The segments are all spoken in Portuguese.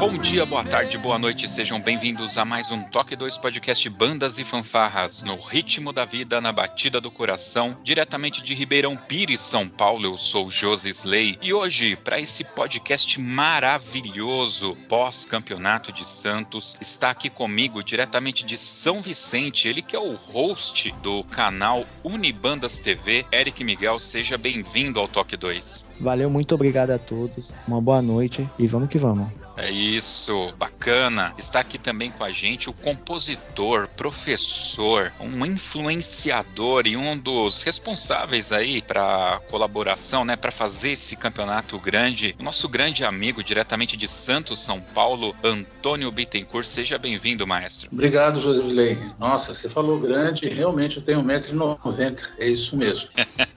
Bom dia, boa tarde, boa noite, sejam bem-vindos a mais um Toque 2 Podcast Bandas e Fanfarras, no ritmo da vida, na batida do coração, diretamente de Ribeirão Pires, São Paulo, eu sou Josi Slay, e hoje, para esse podcast maravilhoso, pós-campeonato de Santos, está aqui comigo, diretamente de São Vicente, ele que é o host do canal Unibandas TV, Eric Miguel, seja bem-vindo ao Toque 2. Valeu, muito obrigado a todos. Uma boa noite e vamos que vamos. É isso, bacana. Está aqui também com a gente o compositor, professor, um influenciador e um dos responsáveis aí para colaboração, né, para fazer esse campeonato grande. O nosso grande amigo diretamente de Santos, São Paulo, Antônio Bittencourt. Seja bem-vindo, maestro. Obrigado, Josilei. Nossa, você falou grande, realmente eu tenho 1,90m, é isso mesmo.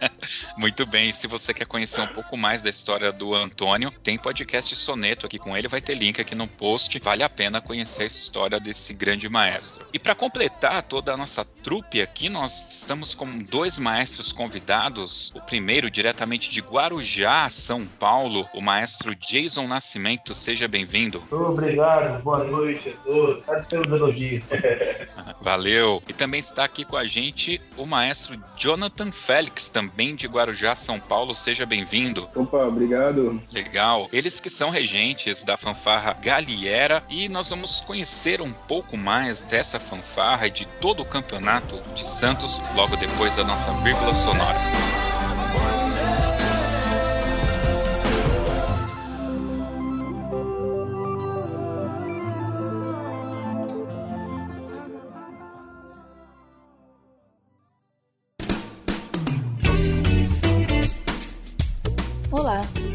Muito bem. Se você quer conhecer um pouco mais da história do Antônio, tem podcast soneto aqui com ele, vai ter link aqui no post. Vale a pena conhecer a história desse grande maestro. E para completar toda a nossa trupe aqui, nós estamos com dois maestros convidados. O primeiro, diretamente de Guarujá, São Paulo, o maestro Jason Nascimento. Seja bem-vindo. Obrigado, boa noite a todos. Obrigado pelos elogios. Valeu. E também está aqui com a gente o maestro Jonathan Félix, também de Guarujá, São Paulo. Seja bem-vindo. Opa, obrigado. Legal. Eles que são regentes da fanfarra Galiera e nós vamos conhecer um pouco mais dessa fanfarra e de todo o campeonato de Santos logo depois da nossa vírgula sonora.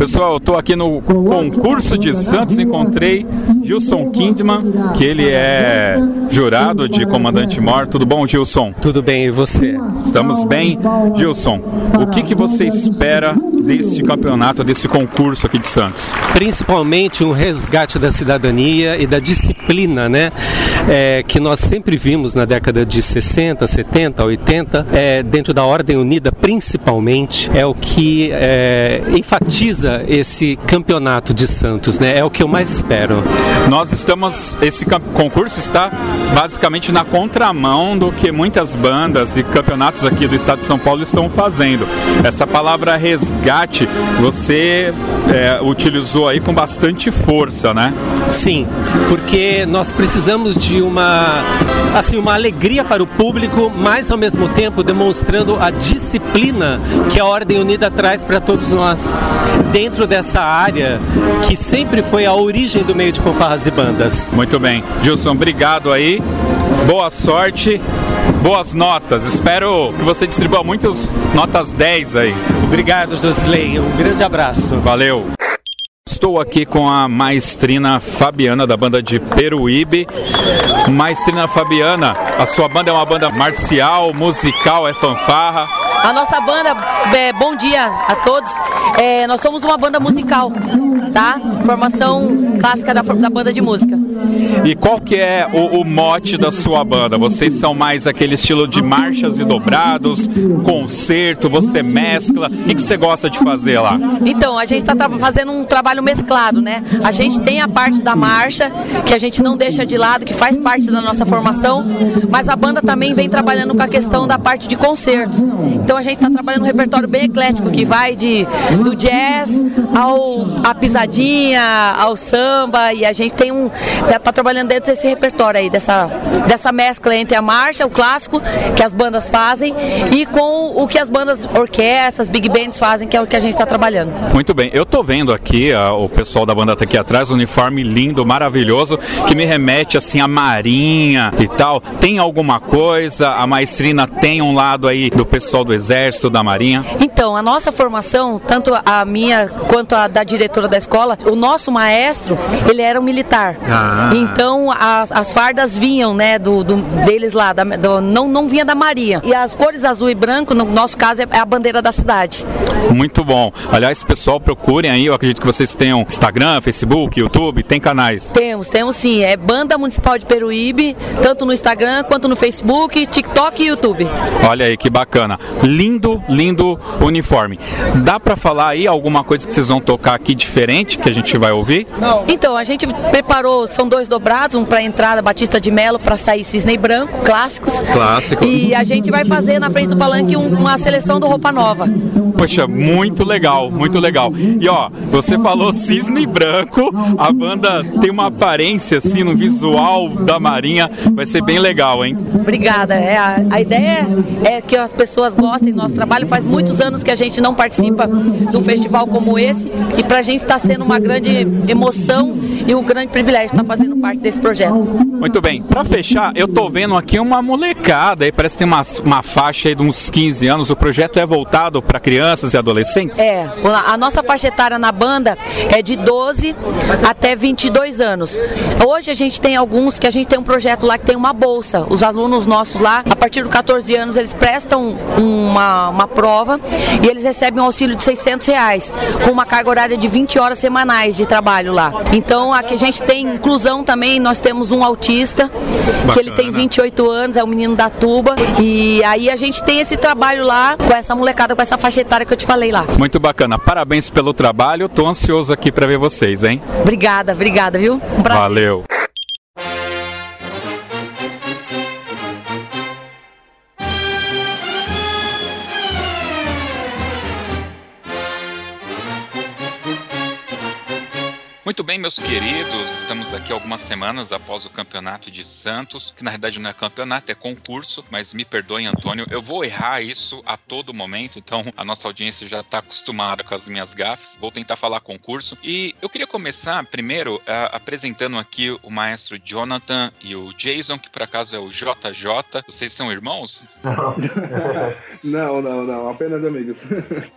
Pessoal, eu tô aqui no concurso de Santos, encontrei Gilson Kindman, que ele é jurado de Comandante Mor. Tudo bom, Gilson? Tudo bem, e você? Estamos bem. Gilson, o que, que você espera desse campeonato, desse concurso aqui de Santos? Principalmente um resgate da cidadania e da disciplina, né? É, que nós sempre vimos na década de 60, 70, 80, é, dentro da Ordem Unida, principalmente, é o que é, enfatiza esse campeonato de Santos, né? É o que eu mais espero. Nós estamos, esse concurso está basicamente na contramão do que muitas bandas e campeonatos aqui do estado de São Paulo estão fazendo. Essa palavra resgate você é, utilizou aí com bastante força, né? Sim, porque nós precisamos de uma assim uma alegria para o público, mas ao mesmo tempo demonstrando a disciplina que a Ordem Unida traz para todos nós dentro dessa área que sempre foi a origem do meio de e bandas. Muito bem. Gilson, obrigado aí. Boa sorte. Boas notas. Espero que você distribua muitas notas 10 aí. Obrigado, Josley. Um grande abraço. Valeu. Estou aqui com a maestrina Fabiana da banda de Peruíbe. Maestrina Fabiana, a sua banda é uma banda marcial, musical, é fanfarra. A nossa banda, é, bom dia a todos. É, nós somos uma banda musical, tá? Formação clássica da, da banda de música. E qual que é o, o mote da sua banda? Vocês são mais aquele estilo de marchas e dobrados, concerto, você mescla. O que, que você gosta de fazer lá? Então, a gente está fazendo um trabalho mesclado, né? A gente tem a parte da marcha, que a gente não deixa de lado, que faz parte da nossa formação, mas a banda também vem trabalhando com a questão da parte de concertos. Então a gente está trabalhando um repertório bem eclético, que vai de do jazz ao a pisadinha, ao samba, e a gente tem um. tá, tá trabalhando dentro desse repertório aí, dessa, dessa mescla entre a marcha, o clássico, que as bandas fazem, e com o que as bandas, orquestras, big bands fazem, que é o que a gente está trabalhando. Muito bem, eu tô vendo aqui, ah, o pessoal da banda tá aqui atrás, um uniforme lindo, maravilhoso, que me remete assim a marinha e tal. Tem alguma coisa? A maestrina tem um lado aí do pessoal do exército, da marinha? Então, a nossa formação, tanto a minha quanto a da diretora da escola, o nosso maestro, ele era um militar. Ah. Então, as, as fardas vinham, né, do, do- deles lá, da- do- não, não vinha da marinha. E as cores azul e branco, no nosso caso, é a bandeira da cidade. Muito bom. Aliás, pessoal, procurem aí, eu acredito que vocês tenham Instagram, Facebook, YouTube, tem canais. Temos, temos sim. É Banda Municipal de Peruíbe, tanto no Instagram quanto no Facebook, TikTok e YouTube. Olha aí que bacana. Lindo, lindo uniforme. Dá pra falar aí alguma coisa que vocês vão tocar aqui diferente que a gente vai ouvir? Então, a gente preparou, são dois dobrados, um para entrada Batista de Melo, para sair Cisne Branco, clássicos. Clássico. E a gente vai fazer na frente do palanque um- uma seleção do Roupa Nova. Poxa, muito legal, muito legal. E ó, você falou cisne branco, a banda tem uma aparência assim no visual da Marinha, vai ser bem legal, hein? Obrigada. É, a, a ideia é que as pessoas gostem do nosso trabalho. Faz muitos anos que a gente não participa de um festival como esse e para a gente está sendo uma grande emoção e um grande privilégio estar fazendo parte desse projeto. Muito bem, pra fechar, eu tô vendo aqui uma molecada aí, parece que tem uma, uma faixa aí de uns 15 anos. O projeto é voltado para crianças e adolescentes? É, a nossa faixa etária na banda é de 12 até 22 anos. Hoje a gente tem alguns que a gente tem um projeto lá que tem uma bolsa. Os alunos nossos lá, a partir dos 14 anos, eles prestam uma, uma prova e eles recebem um auxílio de 600 reais, com uma carga horária de 20 horas semanais de trabalho lá. Então aqui a gente tem inclusão também, nós temos um autista, que ele tem Bacana. 28 anos, é o menino da tuba, e aí a gente tem esse trabalho lá com essa molecada, com essa faixa etária que eu te falei lá. Muito bacana, parabéns pelo trabalho. Tô ansioso aqui pra ver vocês, hein? Obrigada, obrigada, viu? Um. Valeu. Muito bem, meus queridos, estamos aqui algumas semanas após o campeonato de Santos, que na verdade não é campeonato, é concurso, mas me perdoem, Antônio, eu vou errar isso a todo momento, então a nossa audiência já está acostumada com as minhas gafes. Vou tentar falar concurso. E eu queria começar primeiro ah, apresentando aqui o maestro Jonathan e o Jason, que por acaso é o JJ. Vocês são irmãos? Não, não, não, apenas amigos.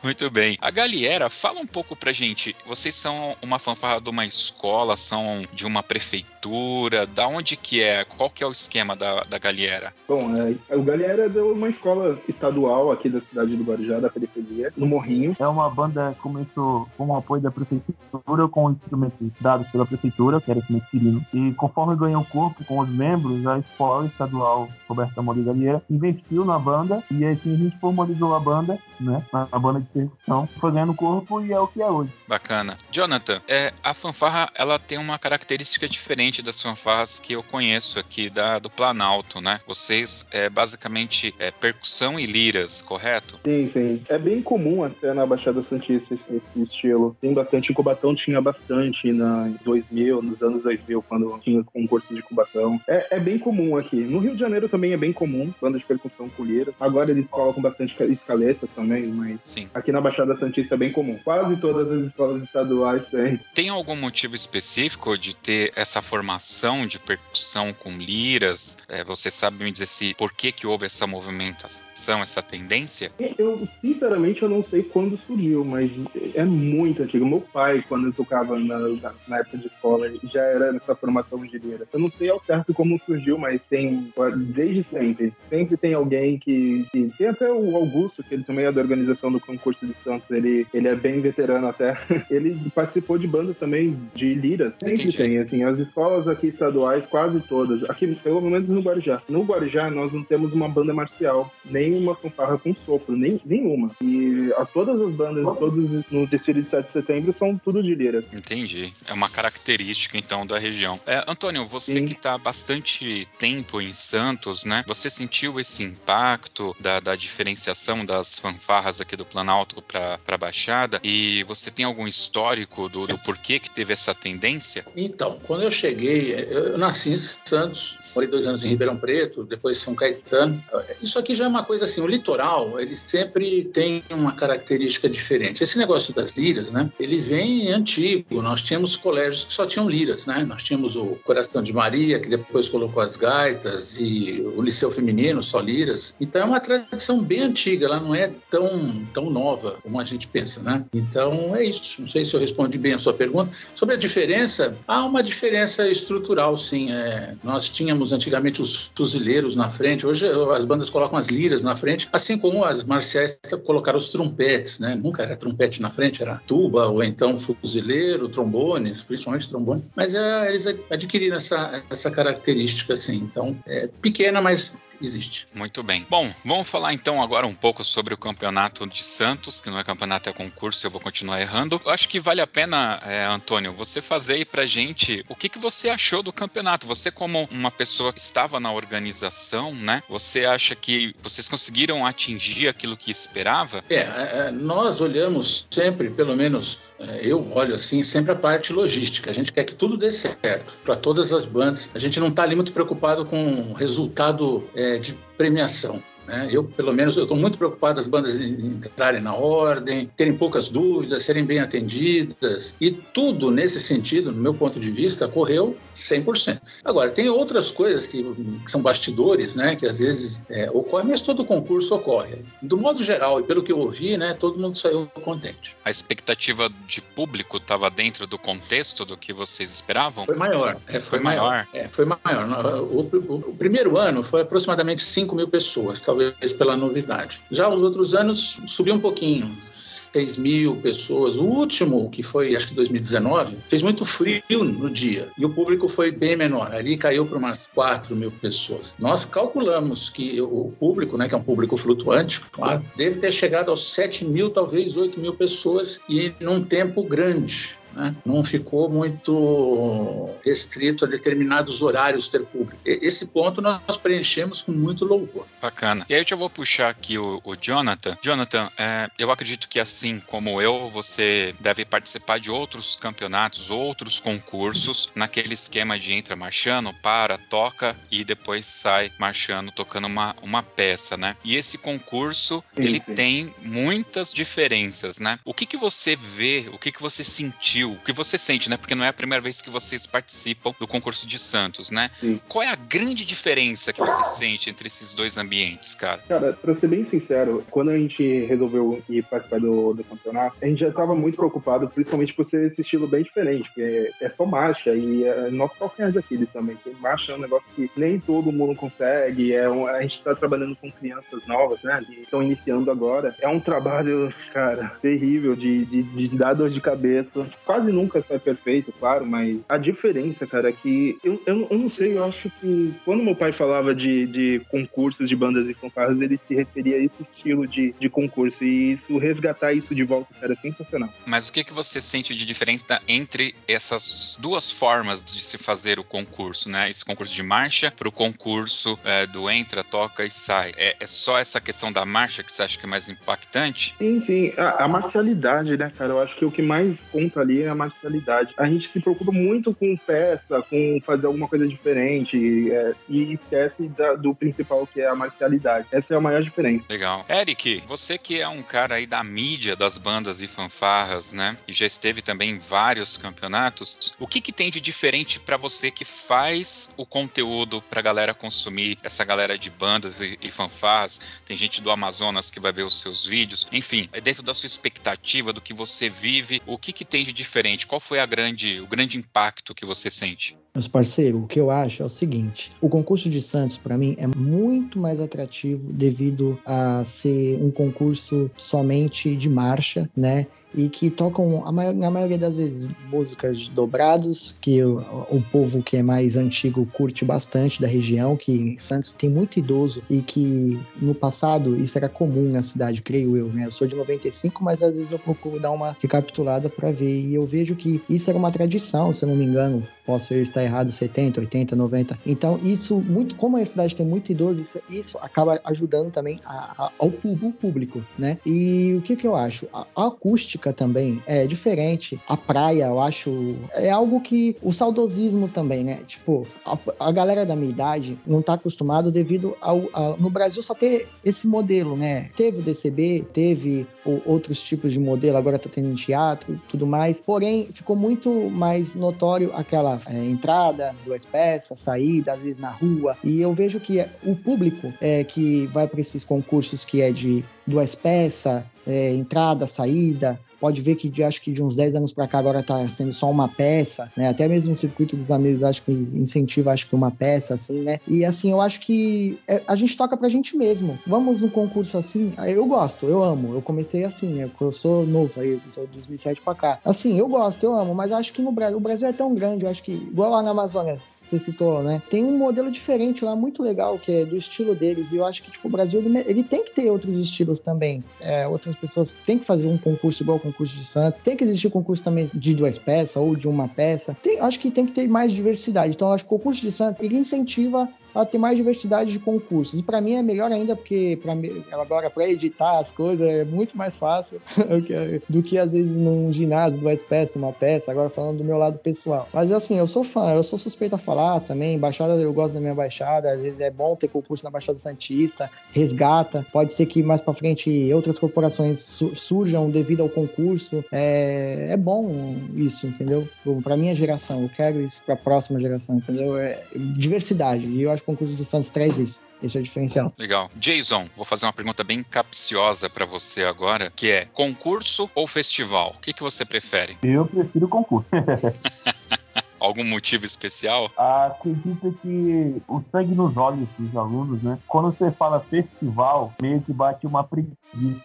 Muito bem. A Galiera, fala um pouco pra gente. Vocês são uma fanfarra de uma escola, são de uma prefeitura? Da onde que é? Qual que é o esquema da, da Galiera? Bom, é, o Galera é de uma escola estadual aqui da cidade do Guarujá, da periferia, no Morrinho. É uma banda que começou com o apoio da prefeitura, com instrumentos dados pela prefeitura, que era instrumento quirino. E conforme ganhou corpo com os membros, a escola estadual Roberto Amor Galheira investiu na banda e assim a gente formalizou a banda, né? A banda de percussão, foi ganhando corpo e é o que é hoje. Bacana. Jonathan, é, a fanfarra ela tem uma característica diferente das fanfarras que eu conheço aqui da, do Planalto, né? Vocês é basicamente é, percussão e liras, correto? Sim, sim. É bem comum até na Baixada Santista esse, esse estilo. Tem bastante, em Cubatão tinha bastante na em 2000, nos anos 2000, quando tinha concurso de Cubatão. É, é bem comum aqui. No Rio de Janeiro também é bem comum, banda de percussão com lira. Agora eles colocam bastante ca- escaleta também, mas Sim. aqui na Baixada Santista é bem comum. Quase todas as escolas estaduais têm. Tem algum motivo específico de ter essa formação de percussão com liras? É, você sabe me dizer se por que, que houve essa movimentação, essa tendência? Eu, sinceramente, eu não sei quando surgiu, mas é muito antigo. Meu pai, quando eu tocava na, na- época de escola, já era nessa formação de lira. Eu não sei ao certo como surgiu, mas tem, desde sempre, sempre tem alguém que, que tem até o Augusto, que ele também é da organização do concurso de Santos, ele, ele é bem veterano até. Ele participou de banda também de liras. Sempre Entendi. tem, assim, as escolas aqui estaduais, quase todas. Aqui, pelo menos no Guarujá. No Guarujá, nós não temos uma banda marcial, nem uma fanfarra com sopro, nem, nenhuma. E a todas as bandas, todos no desfile de 7 de setembro, são tudo de lira. Entendi. É uma característica, então, da região. É, Antônio, você Sim. que está bastante tempo em Santos, né? Você sentiu esse impacto da, da diferenciação das fanfarras aqui do Planalto para a Baixada? E você tem algum histórico do, do porquê que teve essa tendência? Então, quando eu cheguei, eu nasci em Santos, morei dois anos em Ribeirão Preto, depois São Caetano. Isso aqui já é uma coisa assim, o litoral, ele sempre tem uma característica diferente. Esse negócio das liras, né, ele vem antigo. Nós tínhamos colégios que só tinham liras, né? Nós tínhamos o Coração de Maria, que depois colocou as gaitas, e o Liceu Feminino, só liras. Então é uma tradição bem antiga, ela não é tão, tão nova como a gente pensa, né? Então é isso. Não sei se eu respondi bem a sua pergunta. Sobre a diferença, há uma diferença estrutural, sim. É, nós tínhamos antigamente os fuzileiros na frente, hoje as bandas colocam as liras na frente, assim como as marciais colocaram os trompetes, né? Nunca era trompete na frente, era tuba ou então fuzileiro, trombones, principalmente trombone. Mas é, eles adquiriram essa, essa característica, assim. Então, é pequena, mas existe. Muito bem. Bom, vamos falar então agora um pouco sobre o campeonato de Santos, que não é campeonato, é concurso, eu vou continuar errando. Eu acho que vale a pena, é, Antônio, você fazer aí pra gente o que, que você achou do campeonato. Você, como uma pessoa que estava na organização, né? Você acha que vocês conseguiram atingir aquilo que esperava? É, é, nós olhamos sempre, pelo menos eu olho assim, sempre a parte logística. A gente quer que tudo dê certo para todas as bandas. A gente não está ali muito preocupado com resultado é, de premiação. Né? Eu, pelo menos, estou muito preocupado das bandas entrarem na ordem, terem poucas dúvidas, serem bem atendidas. E tudo nesse sentido, no meu ponto de vista, correu 100%. Agora, tem outras coisas que, que são bastidores, né? Que às vezes é, ocorrem, mas todo concurso ocorre. Do modo geral, e pelo que eu ouvi, né? Todo mundo saiu contente. A expectativa de público estava dentro do contexto do que vocês esperavam? Foi maior. É, foi, Foi maior. maior? É, foi maior. O, o- o primeiro ano foi aproximadamente 5 mil pessoas, talvez pela novidade. Já os outros anos subiu um pouquinho, 6 mil pessoas. O último, que foi acho que 2019, fez muito frio no dia e o público foi bem menor. Ali caiu para umas 4 mil pessoas. Nós calculamos que o público, né, que é um público flutuante, claro, deve ter chegado aos 7 mil, talvez 8 mil pessoas e num tempo grande né? não ficou muito restrito a determinados horários ter público. E- Esse ponto nós preenchemos com muito louvor. Bacana. E aí eu já vou puxar aqui o, o Jonathan. Jonathan, é, eu acredito que assim como eu, você deve participar de outros campeonatos, outros concursos, naquele esquema de entra marchando, para, toca e depois sai marchando, tocando uma, uma peça, né? E esse concurso, Sim, ele sim. tem muitas diferenças, né? O que que você vê, o que que você sentiu, o que você sente, né? Porque não é a primeira vez que vocês participam do concurso de Santos, né? Sim. Qual é a grande diferença que você sente entre esses dois ambientes, cara? Cara, pra ser bem sincero, quando a gente resolveu ir participar do, do campeonato, a gente já tava muito preocupado, principalmente por ser esse estilo bem diferente, porque é só marcha e é nosso calcanhar de Aquiles também. Porque marcha é um negócio que nem todo mundo consegue, é um- a gente tá trabalhando com crianças novas, né, que estão iniciando agora. É um trabalho, cara, terrível de, de, de dar dor de cabeça. Quase nunca sai perfeito, claro, mas a diferença, cara, é que eu, eu, eu não sei, eu acho que quando meu pai falava de, de concursos de bandas e fanfarras, ele se referia a esse estilo de, de concurso. E isso, resgatar isso de volta, cara, é sensacional. Mas o que, que você sente de diferença entre essas duas formas de se fazer o concurso, né? Esse concurso de marcha para o concurso é, do entra, toca e sai. É, é só essa questão da marcha que você acha que é mais impactante? Sim, sim. A, a marcialidade, né, cara? Eu acho que o que mais conta ali a marcialidade. A gente se preocupa muito com peça, com fazer alguma coisa diferente é, e esquece da- do principal, que é a marcialidade. Essa é a maior diferença. Legal. Eric, você que é um cara aí da mídia das bandas e fanfarras, né? E já esteve também em vários campeonatos. O que que tem de diferente pra você que faz o conteúdo pra galera consumir? Essa galera de bandas e, e fanfarras, tem gente do Amazonas que vai ver os seus vídeos. Enfim, é dentro da sua expectativa do que você vive, o que que tem de diferente? Qual foi a grande, o grande impacto que você sente? Meus parceiros, o que eu acho é o seguinte: o concurso de Santos, para mim, é muito mais atrativo devido a ser um concurso somente de marcha, né? E que tocam, na maioria das vezes, músicas dobradas, que o, o, povo que é mais antigo curte bastante da região, que Santos tem muito idoso e que no passado isso era comum na cidade, creio eu, né? Eu sou de 95, mas às vezes eu procuro dar uma recapitulada para ver e eu vejo que isso era uma tradição, se eu não me engano, posso estar errado, 70, 80, 90. Então, isso, muito, como a cidade tem muito idoso, isso, isso acaba ajudando também a, a, ao público, né? E o que que eu acho? A, a, acústica também é diferente. A praia, eu acho, é algo que o saudosismo também, né? Tipo, a, a galera da minha idade não tá acostumado devido ao, no Brasil só ter esse modelo, né? Teve o DCB, teve o, outros tipos de modelo, agora tá tendo teatro, tudo mais. Porém, ficou muito mais notório aquela é, entrada, duas peças, saída, às vezes na rua. E eu vejo que o público é, que vai para esses concursos que é de duas peças, é, entrada, saída, pode ver que de, acho que de uns 10 anos para cá agora está sendo só uma peça, né? Até mesmo o circuito dos amigos acho que incentiva acho que uma peça assim, né? E assim, eu acho que é, a gente toca pra gente mesmo. Vamos num concurso assim, eu gosto, eu amo. Eu comecei assim, né? Eu sou novo aí, tô 2007 para cá. Assim, eu gosto, eu amo, mas acho que no Brasil, o Brasil é tão grande, eu acho que igual lá na Amazônia, você citou, né? Tem um modelo diferente lá muito legal que é do estilo deles e eu acho que tipo o Brasil ele, ele tem que ter outros estilos também. É, outras pessoas têm que fazer um concurso igual o concurso de Santos. Tem que existir concurso também de duas peças ou de uma peça. Tem, acho que tem que ter mais diversidade. Então, acho que o concurso de Santos ele incentiva a ter mais diversidade de concursos. E para mim é melhor ainda porque para agora para editar as coisas é muito mais fácil do que às vezes num ginásio duas peças, uma peça. Agora falando do meu lado pessoal. Mas assim, eu sou fã, eu sou suspeito a falar também. Baixada, eu gosto da minha baixada. Às vezes é bom ter concurso na Baixada Santista, resgata. Pode ser que mais para frente outras corporações surjam devido ao concurso. É, é bom isso, entendeu? Para minha geração, eu quero isso para a próxima geração, entendeu? É diversidade. E eu acho concurso de Santos traz isso. Esse é o diferencial. Legal. Jason, vou fazer uma pergunta bem capciosa para você agora, que é concurso ou festival? O que, que você prefere? Eu prefiro concurso. Algum motivo especial? Acredito que o sangue nos olhos dos alunos, né? Quando você fala festival, meio que bate uma preguiça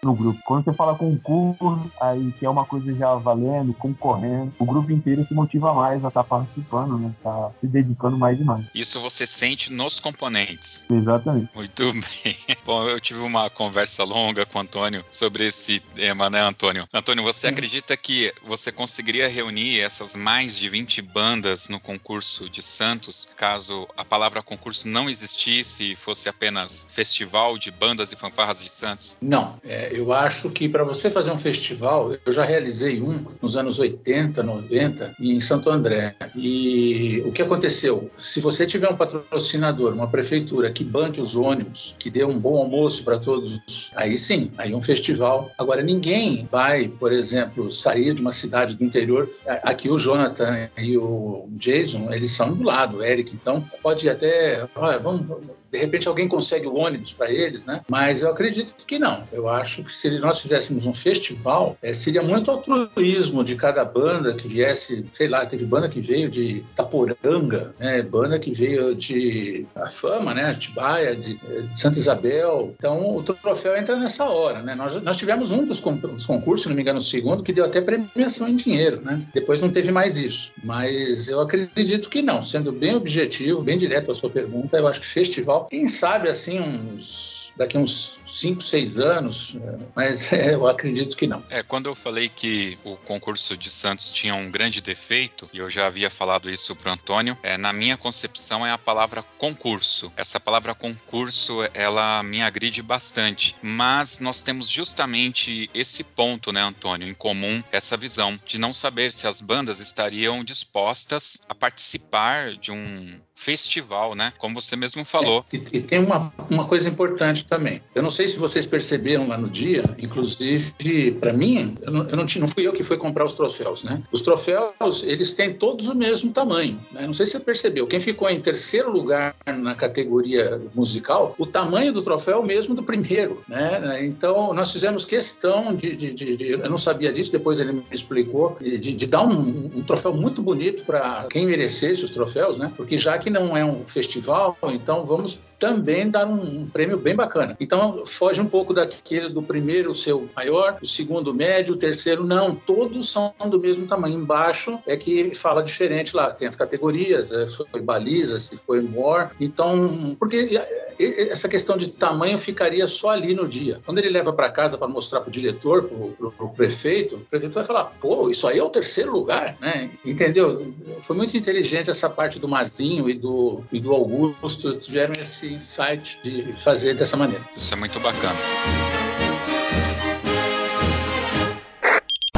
no grupo. Quando você fala concurso, aí que é uma coisa já valendo, concorrendo, o grupo inteiro se motiva mais a estar tá participando, né? Tá se dedicando mais e mais. Isso você sente nos componentes. Exatamente. Muito bem. Bom, eu tive uma conversa longa com o Antônio sobre esse tema, né, Antônio? Antônio, você acredita que você conseguiria reunir essas mais de 20 bandas no concurso de Santos, caso a palavra concurso não existisse e fosse apenas festival de bandas e fanfarras de Santos? Não, é, eu acho que para você fazer um festival, eu já realizei um nos anos 80, 90 em Santo André. E o que aconteceu? Se você tiver um patrocinador, uma prefeitura que banque os ônibus, que dê um bom almoço para todos, aí sim, aí um festival. Agora, ninguém vai, por exemplo, sair de uma cidade do interior. Aqui o Jonathan e o Jason, eles são do lado, o Eric. Então, pode até. Olha, vamos, de repente alguém consegue o ônibus para eles, né? Mas eu acredito que não. Eu acho que se nós fizéssemos um festival, é, seria muito altruísmo de cada banda que viesse, sei lá, teve banda que veio de Taporanga, né? Banda que veio de a Fama, né? Atibaia, de, de Santa Isabel. Então o troféu entra nessa hora, né? Nós, nós tivemos um dos, concursos, se não me engano, o segundo, que deu até premiação em dinheiro, né? Depois não teve mais isso. Mas eu acredito que não. Sendo bem objetivo, bem direto a sua pergunta, eu acho que festival quem sabe assim uns daqui uns 5, 6 anos, é, mas é, eu acredito que não. É, quando eu falei que o concurso de Santos tinha um grande defeito, e eu já havia falado isso para o Antônio, é, na minha concepção é a palavra concurso. Essa palavra concurso, ela me agride bastante, mas nós temos justamente esse ponto, né, Antônio, em comum, essa visão de não saber se as bandas estariam dispostas a participar de um festival, né, como você mesmo falou. É, e, e, tem uma, uma coisa importante também. Eu não sei se vocês perceberam lá no dia, inclusive, para mim, eu, não, eu não, tinha, não fui eu que fui comprar os troféus, né? Os troféus, eles têm todos o mesmo tamanho. Né? Não sei se você percebeu. Quem ficou em terceiro lugar na categoria musical, o tamanho do troféu é o mesmo do primeiro, né? Então, nós fizemos questão de, de, de, de eu não sabia disso, depois ele me explicou, de, de dar um, um troféu muito bonito para quem merecesse os troféus, né? Porque já que não é um festival, então vamos também dar um, um, prêmio bem bacana. Então, foge um pouco daquele do primeiro o maior, o segundo médio, o terceiro não. Todos são do mesmo tamanho. Embaixo é que fala diferente lá. Tem as categorias, é, se foi baliza, se foi more. Então, porque essa questão de tamanho ficaria só ali no dia. Quando ele leva para casa para mostrar para o diretor, para o prefeito, o prefeito vai falar: pô, isso aí é o terceiro lugar, né? Entendeu? Foi muito inteligente essa parte do Mazinho e do, e do Augusto, tiveram esse insight de fazer dessa maneira. Isso é muito bacana.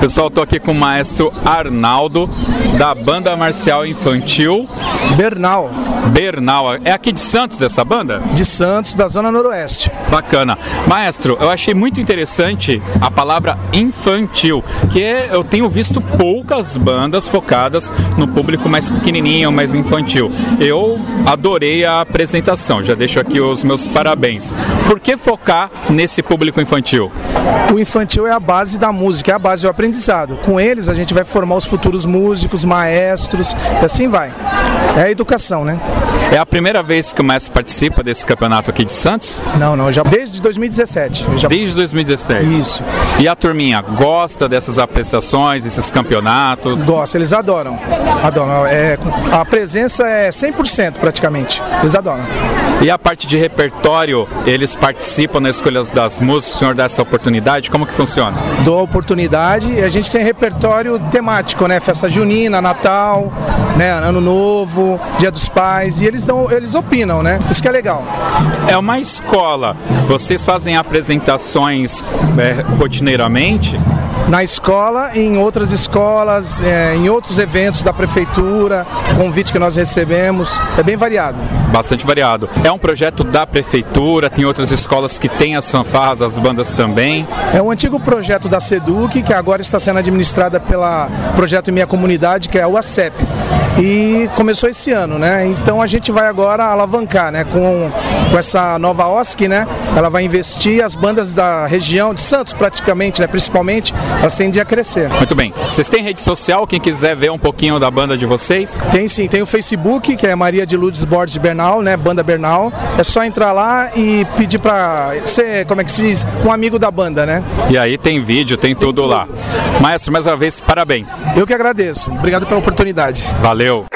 Pessoal, estou aqui com o maestro Arnaldo, da banda marcial infantil Bernal. Bernal. É aqui de Santos essa banda? De Santos, da Zona Noroeste. Bacana. Maestro, eu achei muito interessante a palavra infantil, que eu tenho visto poucas bandas focadas no público mais pequenininho, mais infantil. Eu adorei a apresentação, já deixo aqui os meus parabéns. Por que focar nesse público infantil? O infantil é a base da música, é a base do aprendizado aprendizado. Com eles a gente vai formar os futuros músicos, maestros e assim vai. É a educação, né? É a primeira vez que o maestro participa desse campeonato aqui de Santos? Não, não, já desde 2017. Já... Desde 2017. Isso. E a turminha gosta dessas apresentações, desses campeonatos? Gosta, eles adoram. Adoram. É, a presença é 100% praticamente. Eles adoram. E a parte de repertório, eles participam nas escolhas das músicas? O senhor dá essa oportunidade? Como que funciona? Dou a oportunidade e a gente tem repertório temático, né? Festa junina, Natal, né? Ano Novo, Dia dos Pais. E eles, dão, eles opinam, né? Isso que é legal. É uma escola. Vocês fazem apresentações é, rotineiramente? na escola, em outras escolas, é, em outros eventos da prefeitura, convite que nós recebemos, é bem variado. Bastante variado. É um projeto da prefeitura, tem outras escolas que têm as fanfarras, as bandas também. É um antigo projeto da SEDUC, que agora está sendo administrada pela projeto Minha Comunidade, que é o ACEP e começou esse ano, né? Então a gente vai agora alavancar, né? Com, com essa nova OSC, né? Ela vai investir as bandas da região de Santos praticamente, né? Principalmente, elas tendem a crescer. Muito bem. Vocês têm rede social? Quem quiser ver um pouquinho da banda de vocês? Tem sim, tem o Facebook, que é Maria de Lourdes Borges Bernal, né? Banda Bernal. É só entrar lá e pedir para ser, como é que se diz, um amigo da banda, né? E aí tem vídeo, tem tudo lá. Maestro, mais uma vez, parabéns. Eu que agradeço. Obrigado pela oportunidade. Valeu.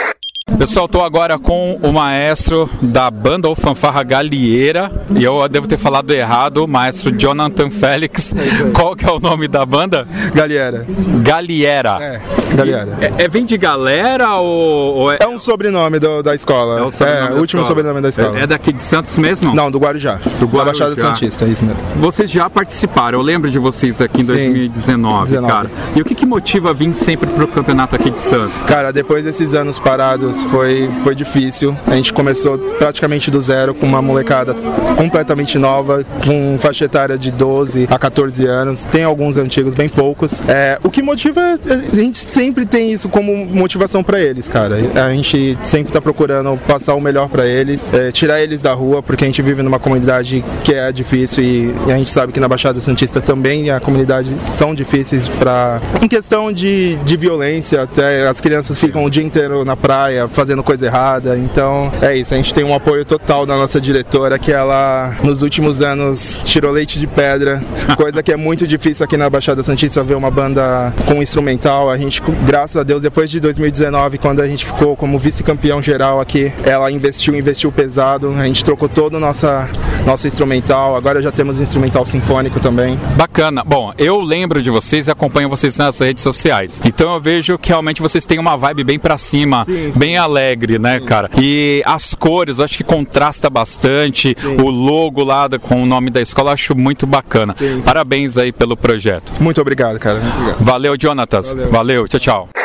Pessoal, estou agora com o maestro da banda ou fanfarra Galieira, e eu devo ter falado errado, o maestro Jonathan Félix. Qual que é o nome da banda? Galiera. Galiera. É, Galiera. É, é vem de galera ou, ou é... é... um sobrenome do, da escola. É o, sobrenome é, o último escola. sobrenome da escola. É, é, daqui de Santos mesmo? Não, do Guarujá. Do Guarujá. Da Baixada Santista, é isso mesmo. Vocês já participaram, eu lembro de vocês aqui em Sim, 2019, 19. cara. E o que, que motiva vir sempre pro campeonato aqui de Santos? Cara, depois desses anos parados foi, foi difícil. A gente começou praticamente do zero com uma molecada completamente nova, com faixa etária de 12 a 14 anos. Tem alguns antigos, bem poucos. É, o que motiva, a gente sempre tem isso como motivação para eles, cara. A gente sempre tá procurando passar o melhor para eles, é, tirar eles da rua, porque a gente vive numa comunidade que é difícil e, e a gente sabe que na Baixada Santista também a comunidade são difíceis para em questão de, de violência, até as crianças ficam o dia inteiro na praia fazendo coisa errada. Então é isso, a gente tem um apoio total da nossa diretora que ela nos últimos anos tirou leite de pedra, coisa que é muito difícil aqui na Baixada Santista ver uma banda com instrumental. A gente, graças a Deus, depois de 2019, quando a gente ficou como vice-campeão geral aqui, ela investiu, investiu pesado. A gente trocou todo o nossa, nosso instrumental. Agora já temos instrumental sinfônico também. Bacana. Bom, eu lembro de vocês e acompanho vocês nas redes sociais. Então eu vejo que realmente vocês têm uma vibe bem para cima, sim, sim. bem alegre, né, sim. cara? E as cores, eu acho que contrasta bastante. O logo lá com o nome da escola, acho muito bacana. Parabéns aí pelo projeto. Muito obrigado, cara. Muito obrigado. Valeu, Jonatas. Valeu. Valeu. Tchau, tchau.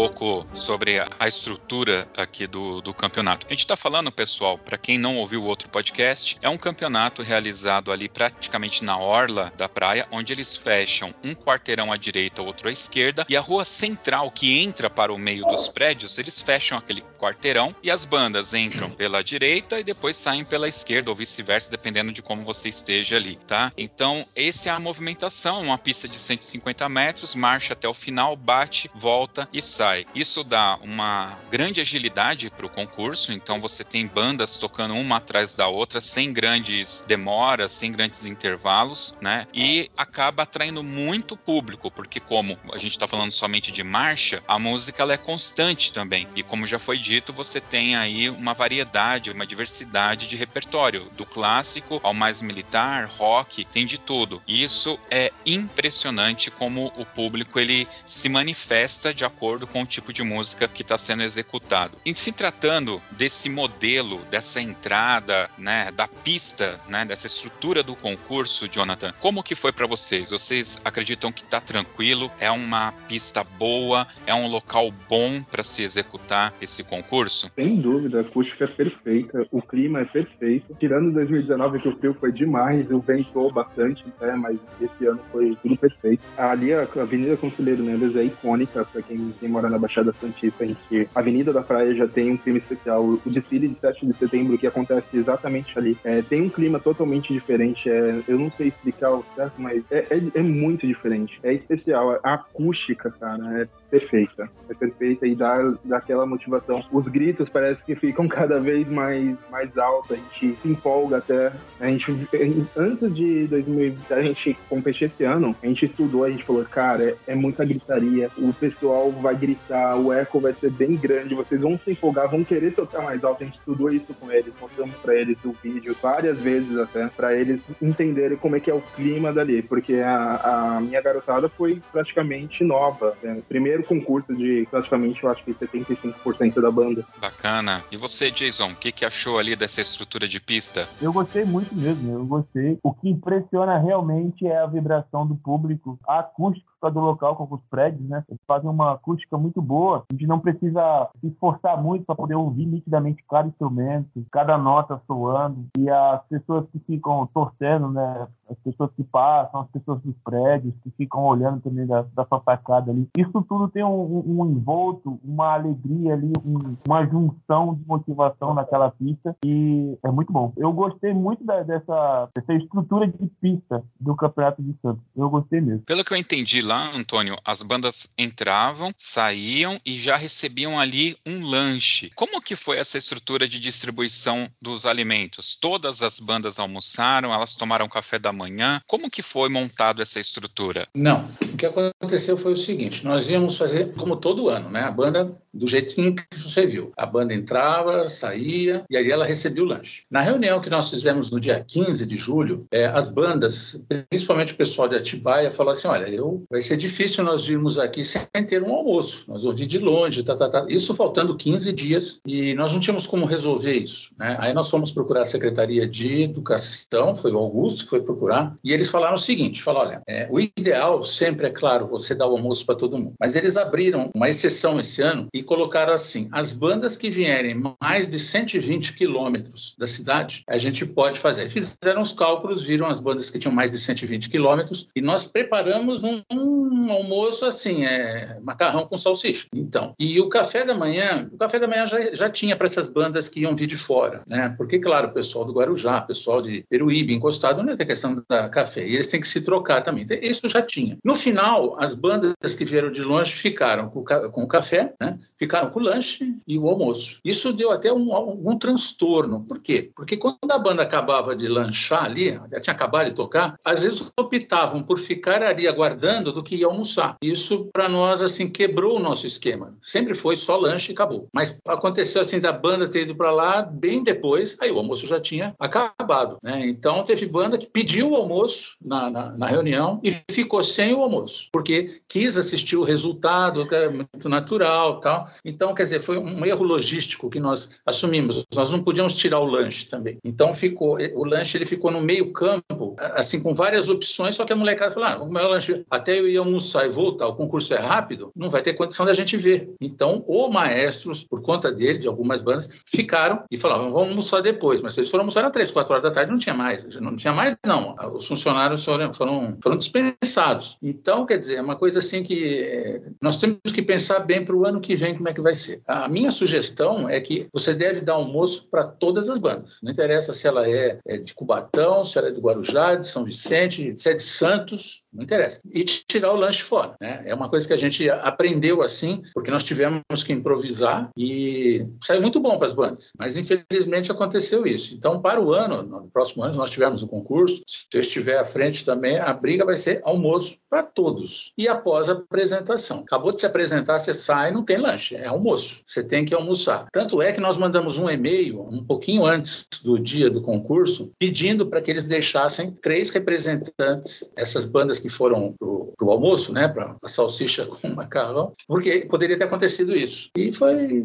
Pouco sobre a estrutura aqui do, do campeonato. A gente está falando, pessoal, para quem não ouviu o outro podcast, é um campeonato realizado ali praticamente na orla da praia, onde eles fecham um quarteirão à direita, outro à esquerda, e a rua central que entra para o meio dos prédios, eles fecham aquele quarteirão e as bandas entram pela direita e depois saem pela esquerda ou vice-versa, dependendo de como você esteja ali, tá? Então, essa é a movimentação, uma pista de 150 metros, marcha até o final, bate, volta e sai. Isso dá uma grande agilidade para o concurso, então você tem bandas tocando uma atrás da outra, sem grandes demoras, sem grandes intervalos, né? E acaba atraindo muito público, porque como a gente está falando somente de marcha, a música ela é constante também. E como já foi dito, você tem aí uma variedade, uma diversidade de repertório, do clássico ao mais militar, rock, tem de tudo. E isso é impressionante como o público ele se manifesta de acordo com o tipo de música que está sendo executado. Em se tratando desse modelo, dessa entrada, né, da pista, né, dessa estrutura do concurso, Jonathan, como que foi para vocês? Vocês acreditam que está tranquilo? É uma pista boa? É um local bom para se executar esse concurso? Sem dúvida, a acústica é perfeita, o clima é perfeito. Tirando 2019 que o frio foi demais, o ventou bastante, né, mas esse ano foi tudo perfeito. Ali a Avenida Conselheiro Mendes é icônica para quem, quem mora na Baixada Santista, em que a Avenida da Praia já tem um clima especial. O desfile de 7 de setembro que acontece exatamente ali é, tem um clima totalmente diferente. É, eu não sei explicar o certo, mas é, é, é muito diferente. É especial. A acústica, cara, é perfeita. É perfeita e dá, dá aquela motivação. Os gritos parece que ficam cada vez mais, mais altos, a gente se empolga até. A gente, antes de 2020, a gente competir esse ano, a gente estudou, a gente falou, cara, é, é muita gritaria, o pessoal vai gritar, o eco vai ser bem grande, vocês vão se empolgar, vão querer tocar mais alto. A gente estudou isso com eles, mostramos para eles o vídeo várias vezes até, para eles entenderem como é que é o clima dali, porque a, a minha garotada foi praticamente nova. Né? Primeiro concurso de praticamente, eu acho que 75% da banda. Bacana. E você, Jason, o que, que achou ali dessa estrutura de pista? Eu gostei muito mesmo, eu gostei. O que impressiona realmente é a vibração do público, a acústica do local com os prédios, né? Eles fazem uma acústica muito boa. A gente não precisa se esforçar muito para poder ouvir nitidamente cada instrumento, cada nota soando. E as pessoas que ficam torcendo, né? As pessoas que passam, as pessoas dos prédios, que ficam olhando também da, da sacada ali. Isso tudo tem um, um, envolto, uma alegria ali, um, uma junção de motivação naquela pista e é muito bom. Eu gostei muito da, dessa, dessa estrutura de pista do Campeonato de Santos. Eu gostei mesmo. Pelo que eu entendi lá, Antônio, as bandas entravam, saíam e já recebiam ali um lanche. Como que foi essa estrutura de distribuição dos alimentos? Todas as bandas almoçaram, elas tomaram café da manhã. Como que foi montado essa estrutura? Não. O que aconteceu foi o seguinte: nós íamos fazer como todo ano, né? A banda do jeitinho que você viu. A banda entrava, saía e aí ela recebia o lanche. Na reunião que nós fizemos no dia 15 de julho, é, as bandas, principalmente o pessoal de Atibaia, falou assim: olha, eu, vai ser difícil nós virmos aqui sem ter um almoço. Nós vamos de longe, tá, tá, tá. Isso faltando 15 dias e nós não tínhamos como resolver isso. Né? Aí nós fomos procurar a Secretaria de Educação, foi o Augusto que foi procurar, e eles falaram o seguinte: falaram, olha, é, o ideal sempre é claro você dar o almoço para todo mundo, mas eles abriram uma exceção esse ano e colocaram assim: as bandas que vierem mais de 120 quilômetros da cidade, a gente pode fazer. Fizeram os cálculos, viram as bandas que tinham mais de 120 quilômetros e nós preparamos um, um, almoço assim, é, macarrão com salsicha. Então, e o café da manhã, o café da manhã já, já tinha para essas bandas que iam vir de fora, né? Porque, claro, o pessoal do Guarujá, o pessoal de Peruíbe, encostado, não tem questão da café, e eles têm que se trocar também. Então, isso já tinha. No final, as bandas que vieram de longe ficaram com o café, né? Ficaram com o lanche e o almoço. Isso deu até um, um transtorno. Por quê? Porque quando a banda acabava de lanchar ali, já tinha acabado de tocar, às vezes optavam por ficar ali aguardando do que ia almoçar. Isso, para nós, assim, quebrou o nosso esquema. Sempre foi só lanche e acabou. Mas aconteceu assim da banda ter ido para lá bem depois, aí o almoço já tinha acabado. Né? Então teve banda que pediu o almoço na, na, na reunião e ficou sem o almoço, porque quis assistir o resultado, que é muito natural tal. Então, quer dizer, foi um erro logístico que nós assumimos. Nós não podíamos tirar o lanche também. Então, ficou o lanche ele ficou no meio campo, assim, com várias opções, só que a molecada falou, ah, o meu lanche, até eu ir almoçar e voltar, o concurso é rápido, não vai ter condição da gente ver. Então, os maestros, por conta dele, de algumas bandas, ficaram e falavam, vamos almoçar depois. Mas eles foram almoçar às três, quatro horas da tarde, não tinha mais. Não tinha mais, não. Os funcionários foram, foram, foram dispensados. Então, quer dizer, é uma coisa assim que é, nós temos que pensar bem para o ano que vem como é que vai ser. A minha sugestão é que você deve dar almoço para todas as bandas. Não interessa se ela é, é de Cubatão, se ela é de Guarujá, de São Vicente, se é de Santos, não interessa. E tirar o lanche fora. Né? É uma coisa que a gente aprendeu assim, porque nós tivemos que improvisar e saiu muito bom para as bandas. Mas infelizmente aconteceu isso. Então, para o ano, no próximo ano, nós tivemos um concurso. Se eu estiver à frente também, a briga vai ser almoço para todos. E após a apresentação. Acabou de se apresentar, você sai, não tem lanche, é almoço. Você tem que almoçar. Tanto é que nós mandamos um e-mail um pouquinho antes do dia do concurso, pedindo para que eles deixassem três representantes, essas bandas que foram para o almoço, né, para a salsicha com macarrão, porque poderia ter acontecido isso. E foi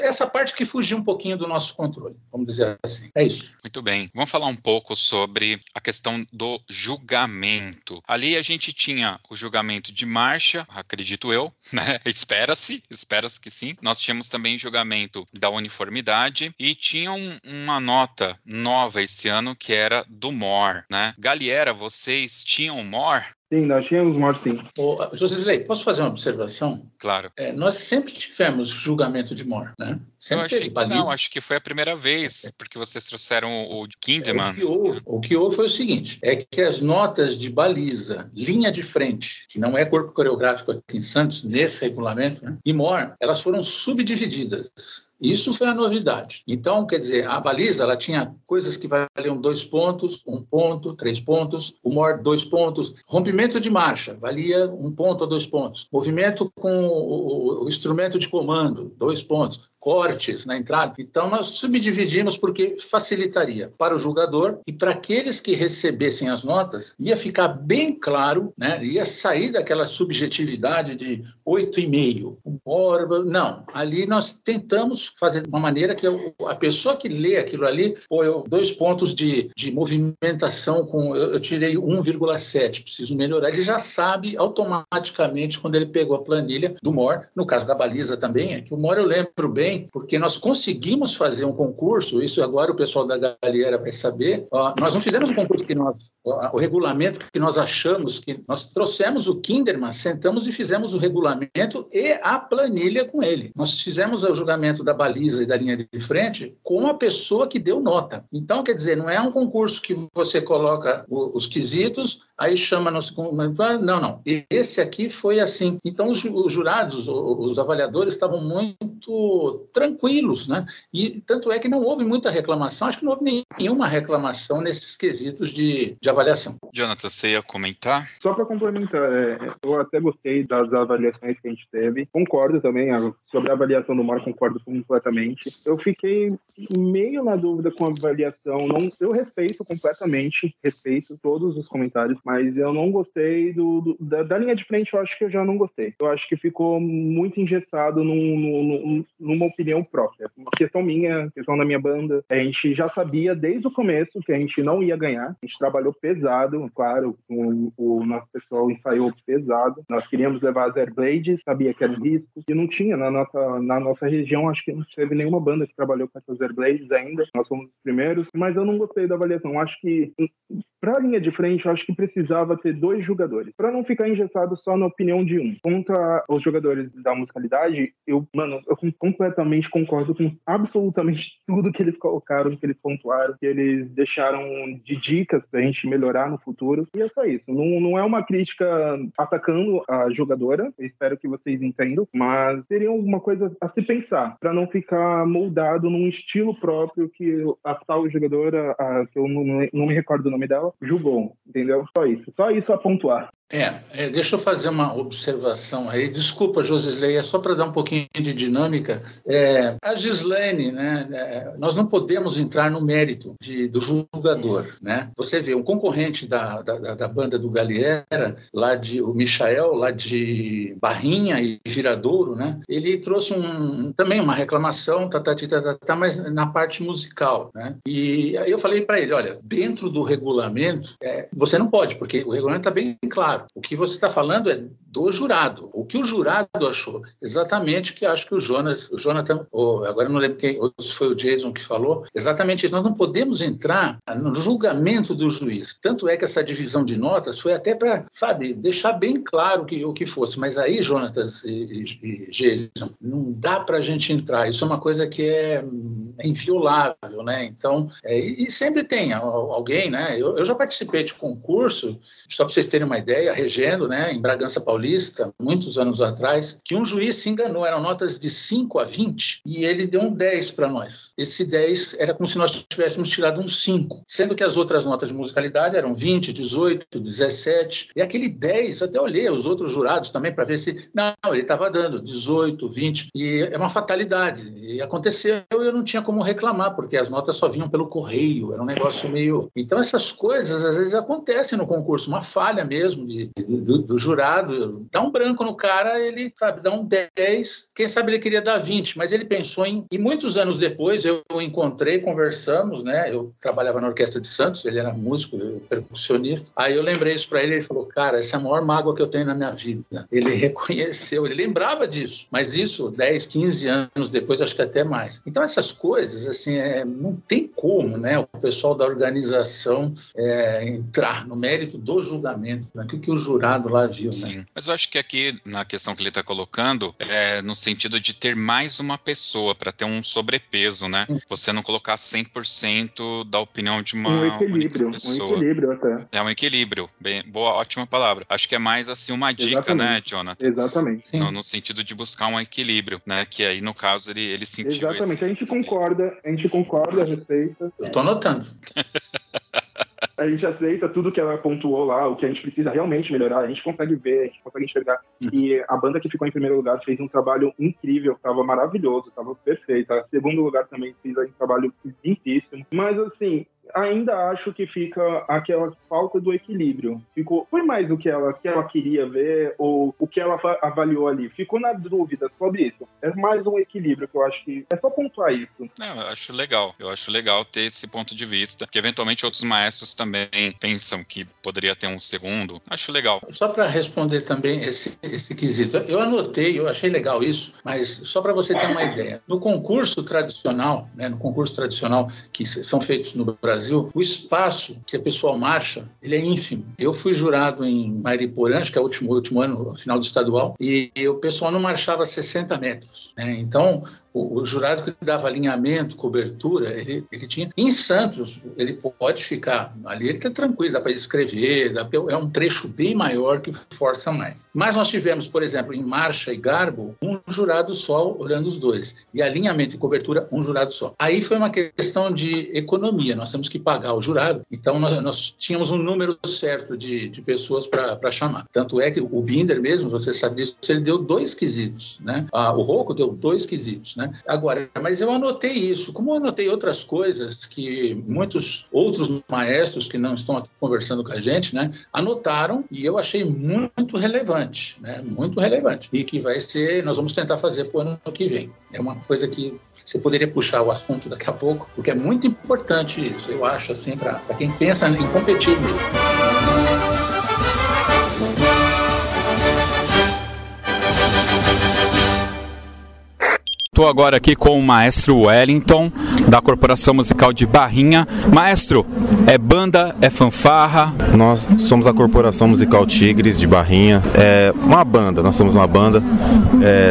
essa parte que fugiu um pouquinho do nosso controle, vamos dizer assim. É isso. Muito bem. Vamos falar um pouco sobre a questão do julgamento. Ali a gente tinha o julgamento de marcha, acredito eu, né? Espera-se, espera-se que sim. Nós tínhamos também julgamento da uniformidade e tinha um, uma nota nova esse ano que era do MOR, né? Galiera, vocês tinham MOR? more Sim, nós tínhamos morte sim. Ô, Josisley, posso fazer uma observação? Claro. É, nós sempre tivemos julgamento de morte, né? Sempre Eu achei que não, acho que foi a primeira vez, porque vocês trouxeram o, Kinderman. É, o, que houve, o que houve foi o seguinte, é que as notas de baliza, linha de frente, que não é corpo coreográfico aqui em Santos, nesse regulamento, né? e MOR, elas foram subdivididas. Isso foi a novidade. Então, quer dizer, a baliza ela tinha coisas que valiam dois pontos, um ponto, três pontos, o MOR dois pontos, rompimento de marcha valia um ponto ou dois pontos, movimento com o, o instrumento de comando, dois pontos, cortes na entrada. Então, nós subdividimos porque facilitaria para o julgador e para aqueles que recebessem as notas, ia ficar bem claro, né? ia sair daquela subjetividade de 8,5. Não, ali nós tentamos fazer de uma maneira que a pessoa que lê aquilo ali, pô, eu, dois pontos de, de movimentação, com eu, eu tirei 1,7, preciso melhorar. Ele já sabe automaticamente quando ele pegou a planilha do MOR, no caso da baliza também, é que o MOR eu lembro bem, porque nós conseguimos fazer um concurso, isso agora o pessoal da Galera vai saber, ó, nós não fizemos um concurso que nós, ó, o regulamento que nós achamos que nós trouxemos o Kinderman, sentamos e fizemos o regulamento e a planilha com ele. Nós fizemos o julgamento da baliza e da linha de frente com a pessoa que deu nota. Então, quer dizer, não é um concurso que você coloca os quesitos, aí chama no não, não. Esse aqui foi assim. Então, os, jurados, os avaliadores estavam muito tranquilos, né? E tanto é que não houve muita reclamação, acho que não houve nenhuma reclamação nesses quesitos de, de avaliação. Jonathan, você ia comentar? Só para complementar, é, eu até gostei das avaliações que a gente teve. Concordo também, sobre a avaliação do Mar, concordo completamente. Eu fiquei meio na dúvida com a avaliação. Não, eu respeito completamente, respeito todos os comentários, mas eu não gostei do, do da, da, linha de frente. Eu acho que eu já não gostei. Eu acho que ficou muito engessado num, num, numa opinião própria. Uma questão minha, questão da minha banda. A gente já sabia desde o começo que a gente não ia ganhar. A gente trabalhou pesado, claro, o, o nosso pessoal ensaiou pesado. Nós queríamos levar as Airblades, sabia que era um risco, e não tinha na nossa, na nossa região, acho que não teve nenhuma banda que trabalhou com essas Airblades ainda. Nós fomos os primeiros, mas eu não gostei da avaliação. Acho que para a linha de frente, acho que precisava ter dois jogadores, para não ficar engessado só na opinião de um. Contra os jogadores da musicalidade, eu, mano, eu completamente concordo com absolutamente tudo que eles colocaram, que eles pontuaram, que eles deixaram de dicas pra gente melhorar no futuro. E é só isso. Não, não é uma crítica atacando a jogadora, espero que vocês entendam, mas seria alguma coisa a se pensar, para não ficar moldado num estilo próprio que a tal jogadora, a, que eu não, não me recordo o nome dela, julgou, entendeu? Só isso. Só isso a pontuar. É, é, deixa eu fazer uma observação aí. Desculpa, Josisley, é só para dar um pouquinho de dinâmica. É, a Gislaine, né, é, nós não podemos entrar no mérito de, do julgador. Né? Você vê, um concorrente da, da, da, banda do Galiera, lá de, o Michael, lá de Barrinha e Viradouro, né, ele trouxe um, também uma reclamação, tá, tá, tá, tá, tá, mas na parte musical. Né? E aí eu falei para ele, olha, dentro do regulamento, é, você não pode, porque o regulamento está bem claro O que você está falando é do jurado. O que o jurado achou? Exatamente o que acho que o Jonas, o Jonathan, ou agora não lembro quem, ou se foi o Jason que falou, exatamente isso. Nós não podemos entrar no julgamento do juiz. Tanto é que essa divisão de notas foi até para, sabe, deixar bem claro que, o que fosse. Mas aí, Jonatas e, e, e Jason, não dá para a gente entrar. Isso é uma coisa que é, é inviolável, né? Então, é, e sempre tem alguém, né? Eu, eu já participei de concurso, só para vocês terem uma ideia, regendo, né, em Bragança Paulista, muitos anos atrás, que um juiz se enganou, eram notas de 5 a 20, e ele deu um 10 para nós. Esse 10 era como se nós tivéssemos tirado um 5, sendo que as outras notas de musicalidade eram 20, 18, 17, e aquele 10, até olhei os outros jurados também para ver se. Não, ele estava dando 18, 20, e é uma fatalidade. E aconteceu e eu não tinha como reclamar, porque as notas só vinham pelo correio, era um negócio meio. Então, essas coisas às vezes acontecem no concurso, uma falha mesmo de, de do, do, jurado, dá um branco no cara, ele, sabe, dá um 10, quem sabe ele queria dar 20, mas ele pensou em. E muitos anos depois eu encontrei, conversamos, né? Eu trabalhava na Orquestra de Santos, ele era músico, percussionista. Aí eu lembrei isso para ele, ele falou: Cara, essa é a maior mágoa que eu tenho na minha vida. Ele reconheceu, ele lembrava disso, mas isso 10, 15 anos depois, acho que até mais. Então, essas coisas, assim, é, não tem como, né? O pessoal da organização é, entrar no mérito do julgamento, naquilo que o jurado lá viu. Né? Sim, mas eu acho que aqui, na questão que ele está colocando, é no sentido de ter mais uma pessoa para ter um sobrepeso, né? Você não colocar 100% da opinião de uma um equilíbrio, pessoa. Um equilíbrio até. É um equilíbrio. Bem, boa, ótima palavra. Acho que é mais assim uma dica, né, Exatamente. né, Jonathan? Exatamente. No, no, sentido de buscar um equilíbrio, né? Que aí, no caso, ele, ele sentiu Exatamente. Esse... A gente concorda, a gente concorda a respeito. Eu tô anotando. a gente aceita tudo que ela pontuou lá, o que a gente precisa realmente melhorar, a gente consegue ver, a gente consegue enxergar. Uhum. E a banda que ficou em primeiro lugar fez um trabalho incrível, estava maravilhoso, estava perfeito. A segundo lugar também fez um trabalho lindíssimo. Mas assim, ainda acho que fica aquela falta do equilíbrio. Ficou, foi mais o que ela, que ela queria ver ou o que ela avaliou ali. Ficou na dúvida sobre isso. É mais um equilíbrio que eu acho que é só pontuar isso. Não, eu acho legal. Eu acho legal ter esse ponto de vista, que eventualmente outros maestros também pensam que poderia ter um segundo. Acho legal. Só para responder também esse, esse quesito, eu anotei, eu achei legal isso, mas só para você ter uma ideia. No concurso tradicional, né, no concurso tradicional que são feitos no Brasil Brasil, o espaço que a pessoa marcha, ele é ínfimo. Eu fui jurado em Mariporã, acho que é o último, último ano, final do estadual, e, e o pessoal não marchava 60 metros. Né? Então, o, o, jurado que dava alinhamento, cobertura, ele, ele tinha. Em Santos, ele pode ficar ali, ele está tranquilo, dá para escrever, dá, é um trecho bem maior que força mais. Mas nós tivemos, por exemplo, em Marcha e Garbo, um jurado só olhando os dois, e alinhamento e cobertura, um jurado só. Aí foi uma questão de economia, nós temos que pagar o jurado, então nós, nós tínhamos um número certo de, de pessoas para chamar. Tanto é que o Binder mesmo, você sabe disso, ele deu dois quesitos, né? Ah, o Rocco deu dois quesitos? Né? Agora, mas eu anotei isso, como eu anotei outras coisas que muitos outros maestros que não estão aqui conversando com a gente, né, anotaram e eu achei muito relevante, né, muito relevante e que vai ser, nós vamos tentar fazer para o ano que vem. É uma coisa que você poderia puxar o assunto daqui a pouco, porque é muito importante isso, eu acho assim para quem pensa em competir mesmo. Estou agora aqui com o maestro Wellington, da Corporação Musical de Barrinha. Maestro, é banda, é fanfarra? Nós somos a Corporação Musical Tigres de Barrinha. É uma banda, nós somos uma banda.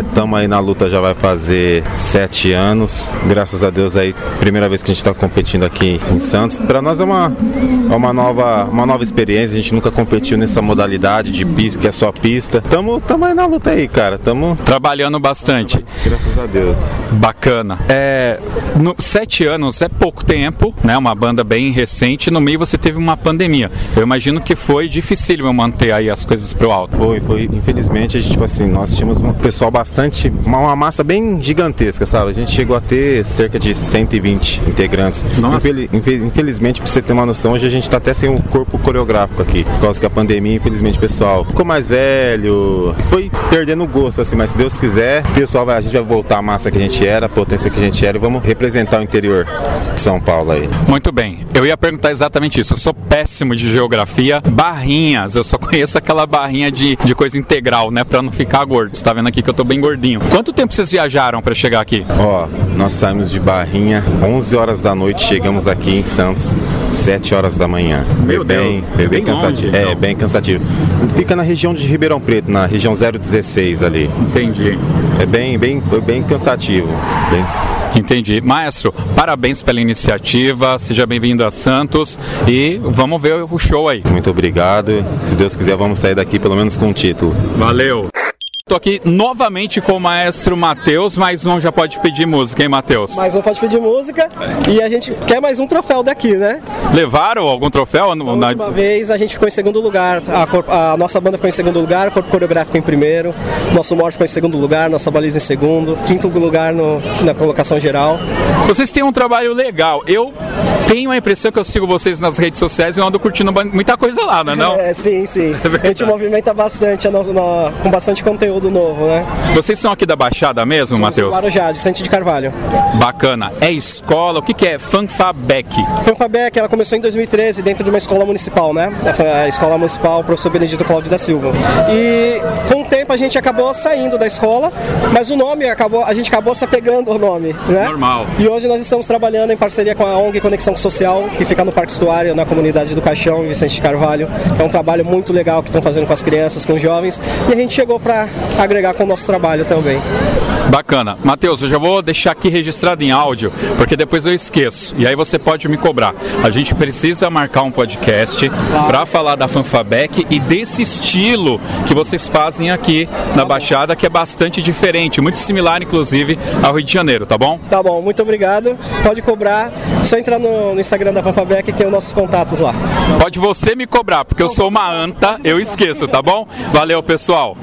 Estamos é, aí na luta já vai fazer sete anos. Graças a Deus aí, primeira vez que a gente está competindo aqui em Santos. Para nós é uma, é uma, nova, uma nova experiência. A gente nunca competiu nessa modalidade de pista, que é só pista. Estamos aí na luta aí, cara. Estamos trabalhando bastante. Graças a Deus. Bacana. É, no, sete anos é pouco tempo, né? Uma banda bem recente. No meio você teve uma pandemia. Eu imagino que foi difícil manter aí as coisas pro alto. Foi, foi. Infelizmente, a gente, tipo assim, nós tínhamos um pessoal bastante, uma, uma massa bem gigantesca, sabe? A gente chegou a ter cerca de 120 integrantes. Nossa. Infeliz, infelizmente, pra você ter uma noção, hoje a gente tá até sem o um corpo coreográfico aqui. Por causa que a pandemia, infelizmente, o pessoal ficou mais velho, foi perdendo o gosto, assim, mas se Deus quiser, o pessoal vai, a gente vai voltar a massa que a gente era, a potência que a gente era e vamos representar interior de São Paulo aí. Muito bem. Eu ia perguntar exatamente isso. Eu sou péssimo de geografia. Barrinhas, eu só conheço aquela barrinha de, de coisa integral, né? Pra não ficar gordo. Você tá vendo aqui que eu tô bem gordinho. Quanto tempo vocês viajaram para chegar aqui? Ó, nós saímos de Barrinha 11 horas da noite, chegamos aqui em Santos 7 horas da manhã. Meu é bem, Deus, é bem, bem cansativo. longe, É, então. bem cansativo. Fica na região de Ribeirão Preto, na região 016 ali. Entendi. É bem, bem, foi bem cansativo. Bem... Entendi. Maestro, parabéns pela iniciativa, seja bem-vindo a Santos e vamos ver o show aí. Muito obrigado. Se Deus quiser, vamos sair daqui pelo menos com um título. Valeu! Tô aqui novamente com o maestro Matheus, mais um já pode pedir música, hein, Matheus? Mais um pode pedir música e a gente quer mais um troféu daqui, né? Levaram algum troféu? Na... Uma vez a gente ficou em segundo lugar, a, cor- a nossa banda ficou em segundo lugar, o corpo coreográfico em primeiro, nosso morte ficou em segundo lugar, nossa baliza em segundo, quinto lugar no- na colocação geral. Vocês têm um trabalho legal. Eu tenho a impressão que eu sigo vocês nas redes sociais e eu ando curtindo muita coisa lá, não é não? É, sim, sim. a gente movimenta bastante, a no- no- com bastante conteúdo novo, né? Vocês são aqui da Baixada mesmo, Matheus? Guarujá, de Sante de Carvalho. Bacana. É escola? O que, que é Fanfabec? Fanfabec, ela começou em 2013 dentro de uma escola municipal, né? A escola municipal Professor Benedito Cláudio da Silva. E com o tempo a gente acabou saindo da escola, mas o nome acabou, a gente acabou se apegando ao nome, né? Normal. E hoje nós estamos trabalhando em parceria com a ONG Conexão Social, que fica no Parque Estuário, na comunidade do Caixão, em Vicente de Carvalho. É um trabalho muito legal que estão fazendo com as crianças, com os jovens, e a gente chegou para agregar com o nosso trabalho também. Bacana. Matheus, eu já vou deixar aqui registrado em áudio, porque depois eu esqueço. E aí você pode me cobrar. A gente precisa marcar um podcast para falar da Fanfabec e desse estilo que vocês fazem aqui na Baixada, que é bastante diferente, muito similar, inclusive, ao Rio de Janeiro, tá bom? Tá bom, muito obrigado. Pode cobrar. Só entrar no, no Instagram da Fanfabec e tem os nossos contatos lá. Pode você me cobrar, porque eu sou uma anta, eu esqueço, tá bom? Valeu, pessoal.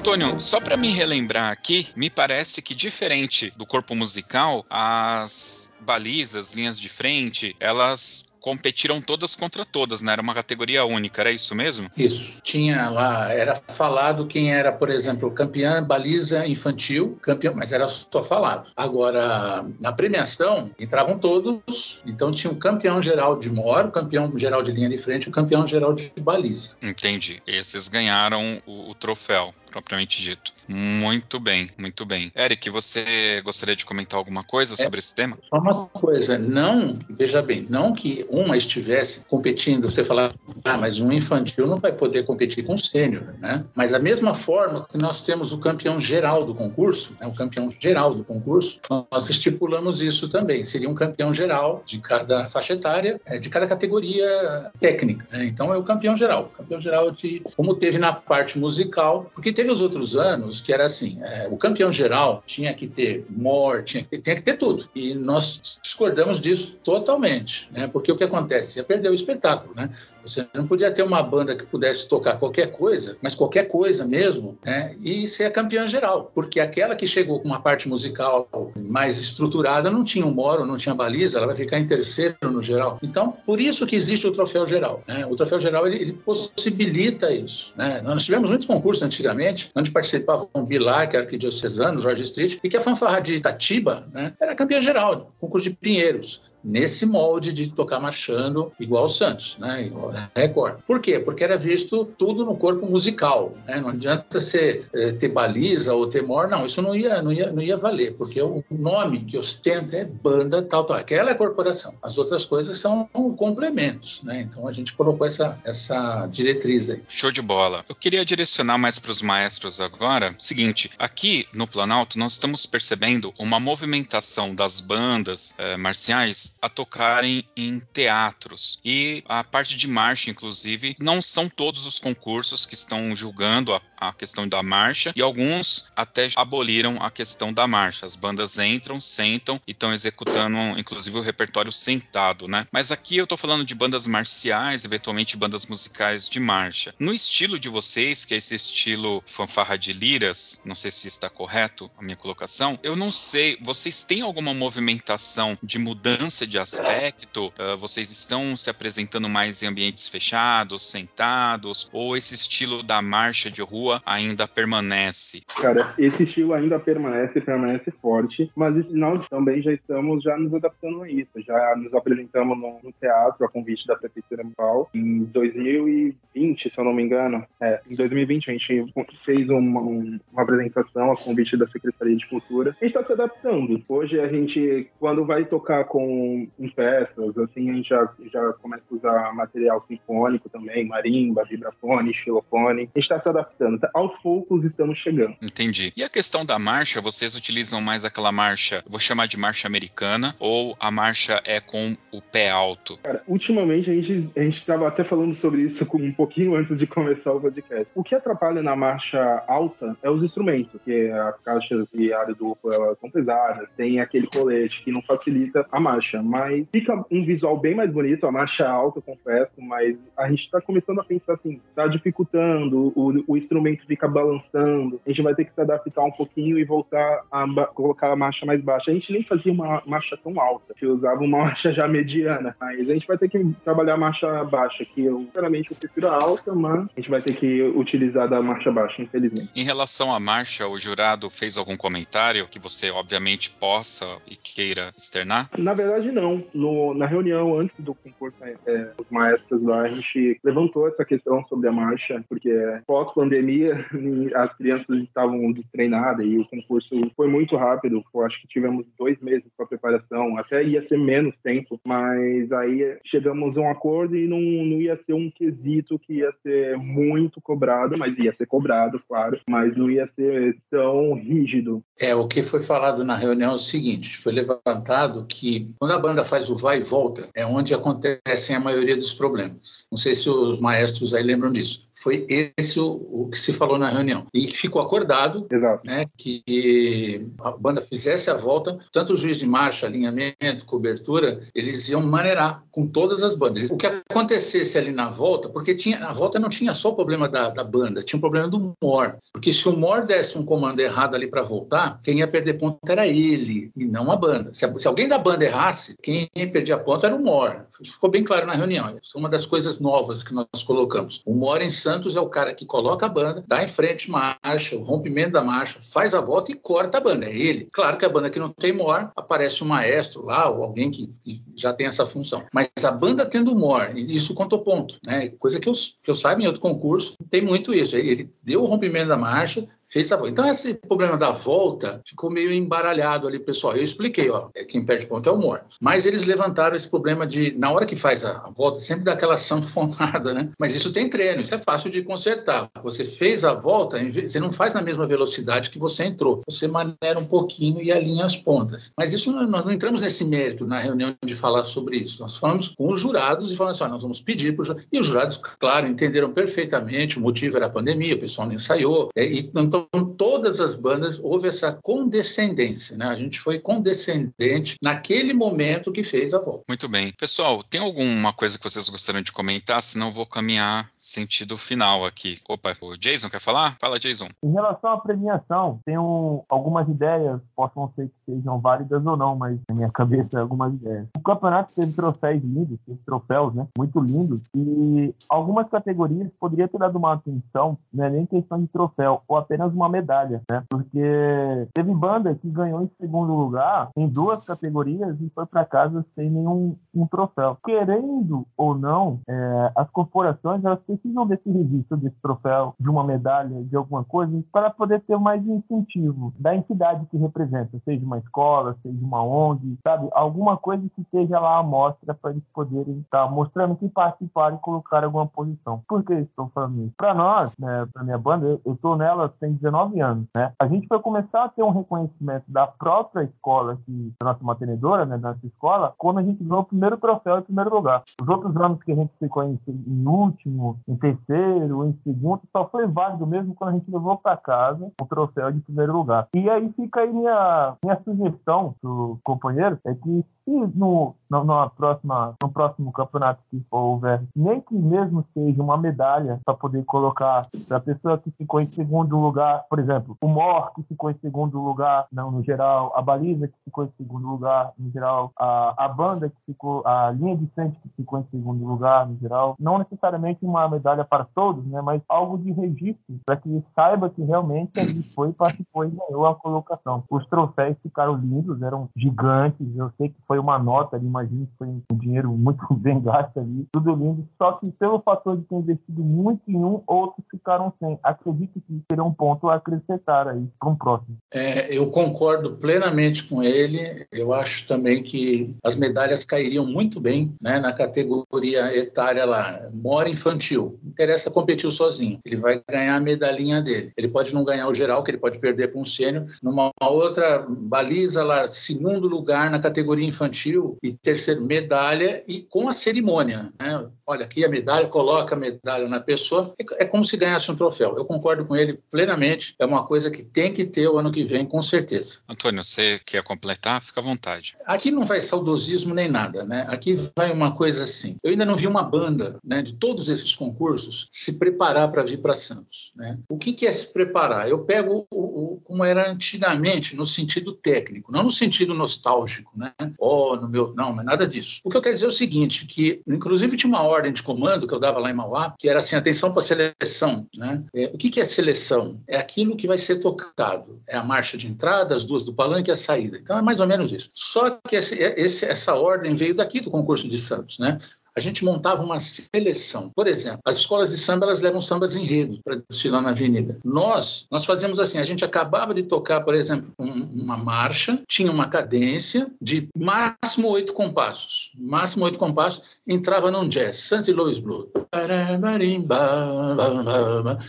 Antônio, só para me relembrar aqui, me parece que diferente do corpo musical, as balizas, linhas de frente, elas competiram todas contra todas, né? Era uma categoria única, era isso mesmo? Isso. Tinha lá, era falado quem era, por exemplo, campeã baliza infantil, campeão, mas era só falado. Agora, na premiação, entravam todos, então tinha o campeão geral de mor, o campeão geral de linha de frente, o campeão geral de baliza. Entendi. Esses ganharam o, o troféu, propriamente dito. Muito bem, muito bem. Eric, você gostaria de comentar alguma coisa sobre esse tema? Só uma coisa, não, veja bem, não que uma estivesse competindo, você falar, ah, mas um infantil não vai poder competir com o sênior, né? Mas da mesma forma que nós temos o campeão geral do concurso, né, o campeão geral do concurso, nós estipulamos isso também. Seria um campeão geral de cada faixa etária, eh, de cada categoria técnica. né? Então é o campeão geral, campeão geral de como teve na parte musical, porque teve os outros anos que era assim, eh, o campeão geral tinha que ter more, tinha que ter, tinha que ter tudo. E nós discordamos disso totalmente, né? Porque o que acontece? Ia perder o espetáculo, né? Você não podia ter uma banda que pudesse tocar qualquer coisa, mas qualquer coisa mesmo, né? E ser a campeã geral. Porque aquela que chegou com uma parte musical mais estruturada não tinha humor, não tinha baliza, ela vai ficar em terceiro no geral. Então, por isso que existe o troféu geral. Né? O troféu geral ele, ele possibilita isso. Né? Nós tivemos muitos concursos antigamente, onde participavam Bilac, arquidiocesano, Jorge Street, e que a fanfarra de Itatiba né, era campeã geral, concurso de Pinheiros nesse molde de tocar marchando igual o Santos, né? Igual a Record. Por quê? Porque era visto tudo no corpo musical, né? Não adianta você eh, ter baliza ou ter mor, não, isso não ia, não ia, não ia valer, porque o nome que ostenta é banda tal, tal. Aquela é corporação. As outras coisas são complementos, né? Então a gente colocou essa, essa diretriz aí. Show de bola. Eu queria direcionar mais para os maestros agora. Seguinte, aqui no Planalto nós estamos percebendo uma movimentação das bandas eh, marciais a tocarem em teatros. E a parte de marcha, inclusive, não são todos os concursos que estão julgando a, a questão da marcha e alguns até aboliram a questão da marcha. As bandas entram, sentam e estão executando, inclusive, o repertório sentado, né? Mas aqui eu tô falando de bandas marciais, eventualmente bandas musicais de marcha. No estilo de vocês, que é esse estilo fanfarra de liras, não sei se está correto a minha colocação, eu não sei, vocês têm alguma movimentação de mudança de aspecto? Uh, vocês estão se apresentando mais em ambientes fechados, sentados, ou esse estilo da marcha de rua ainda permanece? Cara, esse estilo ainda permanece, permanece forte, mas nós também já estamos já nos adaptando a isso. Já nos apresentamos no, no teatro a convite da Prefeitura Municipal em 2020, se eu não me engano. É, em 2020 a gente fez uma, uma apresentação a convite da Secretaria de Cultura. A gente está se adaptando. Hoje a gente, quando vai tocar com em festas, assim, a gente já, já começa a usar material sinfônico também, marimba, vibrafone, xilofone. A gente está se adaptando. Aos poucos estamos chegando. Entendi. E a questão da marcha, vocês utilizam mais aquela marcha, vou chamar de marcha americana, ou a marcha é com o pé alto? Cara, ultimamente a gente a estava até falando sobre isso um pouquinho antes de começar o podcast. O que atrapalha na marcha alta é os instrumentos, porque as caixas de área dupla elas são pesadas, tem aquele colete que não facilita a marcha, mas fica um visual bem mais bonito, a marcha alta, confesso, mas a gente está começando a pensar assim, está dificultando, o, o instrumento fica balançando, a gente vai ter que se adaptar um pouquinho e voltar a colocar a marcha mais baixa. A gente nem fazia uma marcha tão alta, que usava uma marcha já mediana, mas a gente vai ter que trabalhar a marcha baixa, que eu, sinceramente, eu prefiro a alta, mas a gente vai ter que utilizar da marcha baixa, infelizmente. Em relação à marcha, o jurado fez algum comentário que você, obviamente, possa e queira externar? Na verdade, não. No, na reunião antes do concurso, é, os maestros lá, a gente levantou essa questão sobre a marcha, porque pós-pandemia as crianças estavam treinadas e o concurso foi muito rápido. Eu acho que tivemos dois meses para preparação, até ia ser menos tempo, mas aí chegamos a um acordo e não, não ia ser um quesito que ia ser muito cobrado, mas ia ser cobrado, claro, mas não ia ser tão rígido. É, o que foi falado na reunião é o seguinte: foi levantado que quando a banda faz o vai e volta, é onde acontecem a maioria dos problemas. Não sei se os maestros aí lembram disso. Foi esse o, o que se falou na reunião. E ficou acordado né, que a banda fizesse a volta, tanto o juiz de marcha, alinhamento, cobertura, eles iam maneirar com todas as bandas. O que acontecesse ali na volta, porque tinha, a volta não tinha só o problema da, da banda, tinha o problema do MOR. Porque se o MOR desse um comando errado ali para voltar, quem ia perder ponto era ele e não a banda. Se, se alguém da banda errasse, quem ia perder a ponta era o MOR. Isso ficou bem claro na reunião. Isso é uma das coisas novas que nós colocamos. O MOR em Santos é o cara que coloca a banda, dá em frente marcha, o rompimento da marcha, faz a volta e corta a banda. É ele. Claro que a banda que não tem MOR, aparece um maestro lá ou alguém que, que já tem essa função. Mas a banda tendo MOR, isso conta ponto. Né? Coisa que eu, que eu saiba em outro concurso, tem muito isso. Ele deu o rompimento da marcha, fez a volta. Então, esse problema da volta ficou meio embaralhado ali, pessoal. Eu expliquei, ó, é quem perde ponto é o MOR. Mas eles levantaram esse problema de, na hora que faz a volta, sempre dá aquela sanfonada, né? Mas isso tem treino, isso é fácil de consertar. Você fez a volta, você não faz na mesma velocidade que você entrou. Você maneira um pouquinho e alinha as pontas. Mas isso nós não entramos nesse mérito na reunião de falar sobre isso. Nós falamos com os jurados e falamos assim, ó, nós vamos pedir para os E os jurados, claro, entenderam perfeitamente, o motivo era a pandemia, o pessoal não ensaiou. É, e, então, todas as bandas houve essa condescendência, né? A gente foi condescendente naquele momento que fez a volta. Muito bem. Pessoal, tem alguma coisa que vocês gostariam de comentar? Senão vou caminhar sentido final aqui. Opa, o Jason quer falar? Fala, Jason. Em relação à premiação, tenho algumas ideias, possam ser que sejam válidas ou não, mas na minha cabeça algumas ideias. O campeonato teve troféus lindos, teve troféus, né? Muito lindos. E algumas categorias poderia ter dado uma atenção, não é nem questão de troféu, ou apenas uma medalha, né? Porque teve banda que ganhou em segundo lugar em duas categorias e foi para casa sem nenhum um troféu. Querendo ou não, é, as corporações elas precisam desse registro desse troféu, de uma medalha, de alguma coisa, para poder ter mais incentivo da entidade que representa, seja uma escola, seja uma ONG, sabe? Alguma coisa que esteja lá à mostra para eles poderem estar tá mostrando que participaram e colocar alguma posição. Por que estou falando isso? Para nós, né, para minha banda, eu estou nela tem 19 anos, né? A gente foi começar a ter um reconhecimento da própria escola, que, da nossa mantenedora, né, da nossa escola, quando a gente ganhou o primeiro troféu em primeiro lugar. Os outros anos que a gente ficou em, em último, em terceiro, em segundo, só foi válido mesmo quando a gente levou para casa o troféu de primeiro lugar. E aí fica aí minha, minha sugestão pro companheiro, é que se no, no, próxima, no próximo campeonato que houver, nem que mesmo seja uma medalha para poder colocar para a pessoa que ficou em segundo lugar, por exemplo, o Mor que ficou em segundo lugar, não no geral, a Baliza que ficou em segundo lugar, no geral, a, a banda que ficou, a linha de frente que ficou em segundo lugar, no geral, não necessariamente uma medalha para todos, né, mas algo de registro para que saiba que realmente ele foi, participou e ganhou a colocação. Os troféus ficaram lindos, eram gigantes, eu sei que foi uma nota ali, imagino que foi um dinheiro muito bem gasto ali, tudo lindo, só que pelo fator de ter investido muito em um, outros ficaram sem. Acredito que seria um ponto a acrescentar aí para um próximo. É, eu concordo plenamente com ele, eu acho também que as medalhas cairiam muito bem né, na categoria etária lá, mora infantil, interessa competir sozinho, ele vai ganhar a medalhinha dele. Ele pode não ganhar o geral, que ele pode perder para um sênior, numa outra baliza lá, segundo lugar na categoria infantil, infantil e terceiro, medalha e com a cerimônia. Né? Olha, aqui a medalha, coloca a medalha na pessoa, é, é como se ganhasse um troféu. Eu concordo com ele plenamente, é uma coisa que tem que ter o ano que vem, com certeza. Antônio, você quer completar? Fica à vontade. Aqui não vai saudosismo nem nada, né? Aqui vai uma coisa assim. Eu ainda não vi uma banda né, de todos esses concursos se preparar para vir para Santos. Né? O que, que é se preparar? Eu pego o, o, como era antigamente, no sentido técnico, não no sentido nostálgico, né? no meu. Não, mas nada disso. O que eu quero dizer é o seguinte: que, inclusive, tinha uma ordem de comando que eu dava lá em Mauá, que era assim: atenção para seleção. Né? É, o que, que é seleção? É aquilo que vai ser tocado. É a marcha de entrada, as duas do palanque e a saída. Então é mais ou menos isso. Só que esse, esse, essa ordem veio daqui do concurso de Santos, né? A gente montava uma seleção. Por exemplo, as escolas de samba elas levam sambas enredo para desfilar na avenida. Nós, nós fazemos assim, a gente acabava de tocar, por exemplo, um, uma marcha, tinha uma cadência de máximo oito compassos. Máximo oito compassos, entrava num jazz, St. Louis Blues.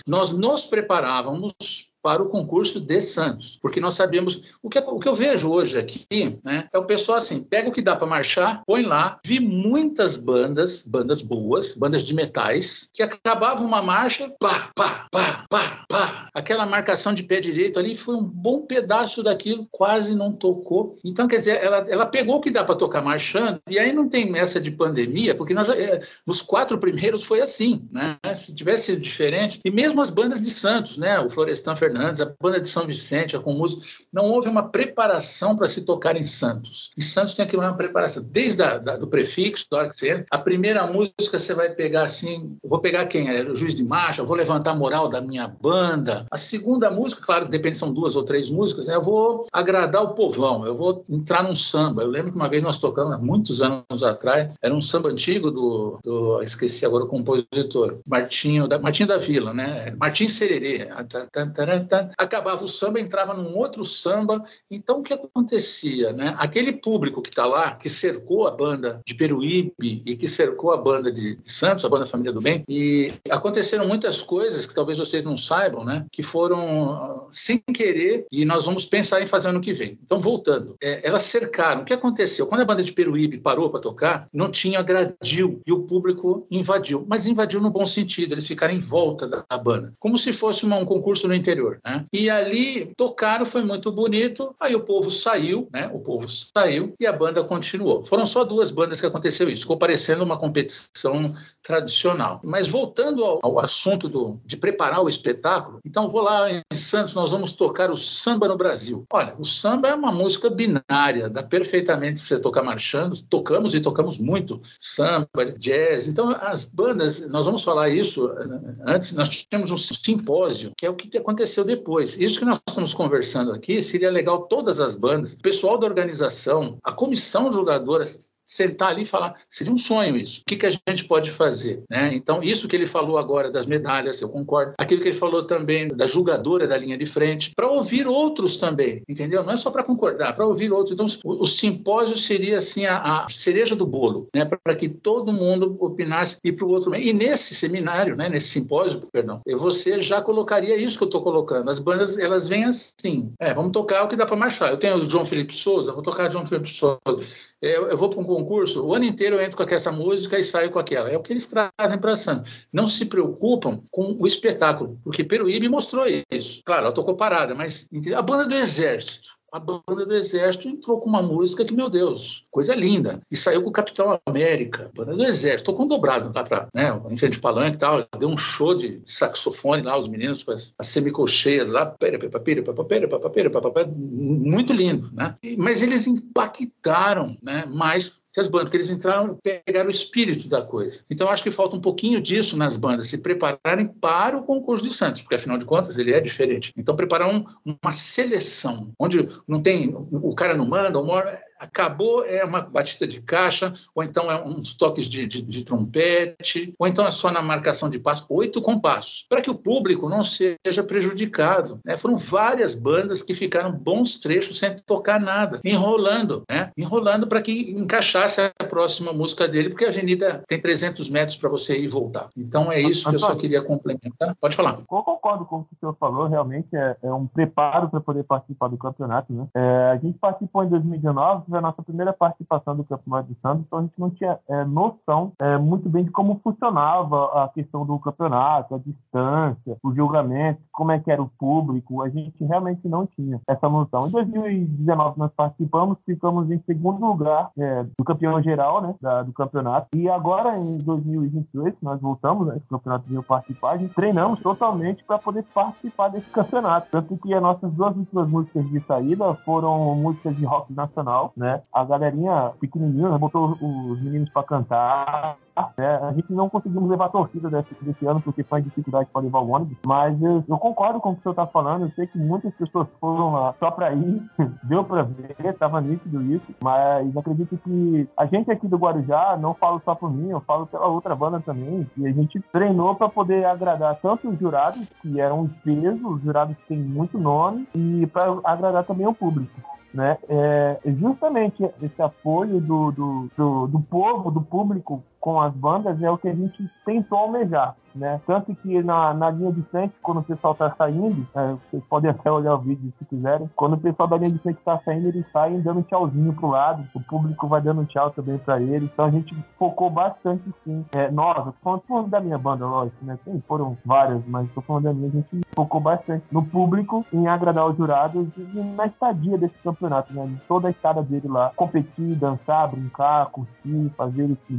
Nós nos preparávamos para o concurso de Santos, porque nós sabemos o que, o que eu vejo hoje aqui, né, é o pessoal assim, pega o que dá para marchar, põe lá, vi muitas bandas, bandas boas, bandas de metais, que acabavam uma marcha, pá, pá, pá, pá, pá, aquela marcação de pé direito ali foi um bom pedaço daquilo, quase não tocou. Então, quer dizer, ela, ela pegou o que dá para tocar marchando, e aí não tem essa de pandemia, porque nós é, nos quatro primeiros foi assim, né? Se tivesse sido diferente, e mesmo as bandas de Santos, né? O Florestan Fernandes Fernandes, a banda de São Vicente, a com música, não houve uma preparação para se tocar em Santos. E Santos tem aqui uma preparação, desde a, da, do prefixo, da hora que você entra, a primeira música você vai pegar assim, vou pegar quem? É o juiz de marcha, vou levantar a moral da minha banda. A segunda música, claro, depende, são duas ou três músicas, né? eu vou agradar o povão, eu vou entrar num samba. Eu lembro que uma vez nós tocamos, muitos anos atrás, era um samba antigo do, do esqueci agora o compositor, Martinho da, Martinho da Vila, né? Martim Sererê acabava o samba, entrava num outro samba. Então, o que acontecia? Né? Aquele público que está lá, que cercou a banda de Peruíbe e que cercou a banda de, de, Santos, a banda Família do Bem, e aconteceram muitas coisas que talvez vocês não saibam, né? que foram sem querer, e nós vamos pensar em fazer ano que vem. Então, voltando, é, elas cercaram. O que aconteceu? Quando a banda de Peruíbe parou para tocar, não tinha gradil e o público invadiu, mas invadiu no bom sentido, eles ficaram em volta da, da banda, como se fosse uma, um concurso no interior. Né? E ali tocaram, foi muito bonito. Aí o povo saiu, né? O povo saiu e a banda continuou. Foram só duas bandas que aconteceu isso. Ficou parecendo uma competição tradicional. Mas voltando ao, ao assunto do, de preparar o espetáculo, então vou lá em Santos, nós vamos tocar o samba no Brasil. Olha, o samba é uma música binária, dá perfeitamente para você tocar marchando. Tocamos e tocamos muito samba, jazz. Então as bandas, nós vamos falar isso eh, antes. Nós tivemos um simpósio que é o que aconteceu depois. Isso que nós estamos conversando aqui, seria legal todas as bandas, o pessoal da organização, a comissão jogadora sentar ali e falar, seria um sonho isso. O que, que a gente pode fazer? Né? Então, isso que ele falou agora das medalhas, eu concordo. Aquilo que ele falou também da julgadora da linha de frente, para ouvir outros também, entendeu? Não é só para concordar, para ouvir outros. Então, o, simpósio seria assim a, a cereja do bolo, né? para que todo mundo opinasse e para o outro. E nesse seminário, né? nesse simpósio, perdão, você já colocaria isso que eu estou colocando. As bandas, elas vêm assim, é, vamos tocar o que dá para marchar. Eu tenho o João Felipe Souza, vou tocar João Felipe Souza. Eu, vou para um concurso, o ano inteiro eu entro com essa música e saio com aquela. É o que eles trazem para Santos. Não se preocupam com o espetáculo, porque Peruíbe mostrou isso. Claro, ela tocou parada, mas a banda do Exército, a banda do Exército entrou com uma música que, meu Deus, coisa linda. E saiu com o Capitão América, banda do Exército, tocou um dobrado lá para, né, em frente de palanque e tal. Deu um show de saxofone lá, os meninos com as, as semicolcheias lá, muito lindo, né? Mas eles impactaram, né, mais que as bandas, porque eles entraram, pegaram o espírito da coisa. Então, acho que falta um pouquinho disso nas bandas, se prepararem para o concurso de Santos, porque afinal de contas ele é diferente. Então, preparar um, uma seleção, onde não tem, o cara não manda, o mora, acabou, é uma batida de caixa, ou então é uns toques de, de, de trompete, ou então é só na marcação de passo, oito compassos, para que o público não seja prejudicado. Né? Foram várias bandas que ficaram bons trechos sem tocar nada, enrolando, né? enrolando para que encaixasse a próxima música dele, porque a avenida tem 300 metros para você ir e voltar. Então é isso que eu só queria complementar. Pode falar. Eu concordo com o que o senhor falou, realmente é, é um preparo para poder participar do campeonato. Né? É, a gente participou em 2019, foi a nossa primeira participação do Campeonato de Santos, então a gente não tinha é, noção é, muito bem de como funcionava a questão do campeonato, a distância, o julgamento, como é que era o público, a gente realmente não tinha essa noção. Em 2019 nós participamos, ficamos em segundo lugar é, do campeão geral, né, da, do campeonato, e agora em 2022 nós voltamos, né, esse campeonato veio participar, a gente treinamos totalmente para poder participar desse campeonato, tanto que as nossas duas últimas músicas de saída foram músicas de rock nacional, né, a galerinha pequenininha botou os meninos para cantar. É, a gente não conseguimos levar a torcida desse, desse ano porque foi dificuldade para levar o ônibus, mas eu, eu, concordo com o que o senhor está falando. Eu sei que muitas pessoas foram lá só para ir, deu para ver, estava nítido isso, mas acredito que a gente aqui do Guarujá, não falo só por mim, eu falo pela outra banda também, e a gente treinou para poder agradar tanto os jurados, que eram os pesos, os jurados que têm muito nome, e para agradar também o público né? É justamente esse apoio do, do, do, do povo, do público com as bandas é o que a gente tentou almejar né? Tanto que na, na linha de frente, quando o pessoal tá saindo, é, vocês podem até olhar o vídeo se quiserem, quando o pessoal da linha de frente tá saindo, eles saem dando tchauzinho pro lado, o público vai dando tchau também para eles, então a gente focou bastante sim. É, nós, tô falando da minha banda, lógico, né? Sim, foram várias, mas tô falando da minha, a gente focou bastante no público, em agradar os jurados e na estadia desse campeonato, né? Toda a estada dele lá, competir, dançar, brincar, curtir, fazer se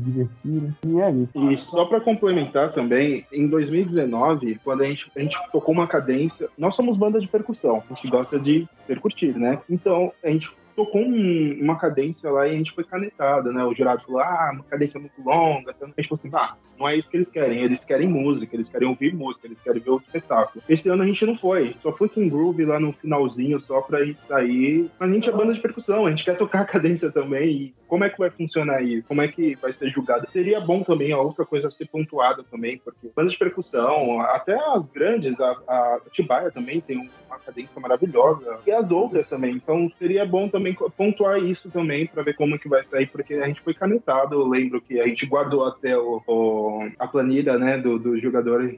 divertirem, e é isso. E só para complementar também, em 2019, quando a gente, a gente tocou uma cadência, nós somos banda de percussão, a gente gosta de percutir, né? Então, a gente tocou um, uma cadência lá e a gente foi canetada, né? O jurado falou, ah, uma cadência muito longa. Então a gente falou assim, ah, não é isso que eles querem. Eles querem música, eles querem ouvir música, eles querem ver o espetáculo. Esse ano a gente não foi. Só foi com groove lá no finalzinho, só pra ir sair. Mas a gente é banda de percussão, a gente quer tocar a cadência também. E como é que vai funcionar isso? Como é que vai ser julgado? Seria bom também a outra coisa ser pontuada também, porque banda de percussão, até as grandes, a, a Tibaia também tem uma cadência maravilhosa. E as outras também. Então seria bom também também pontuar isso também para ver como que vai sair, porque a gente foi canetado. Eu lembro que a gente guardou até o, o a planilha, né, do, do jogador.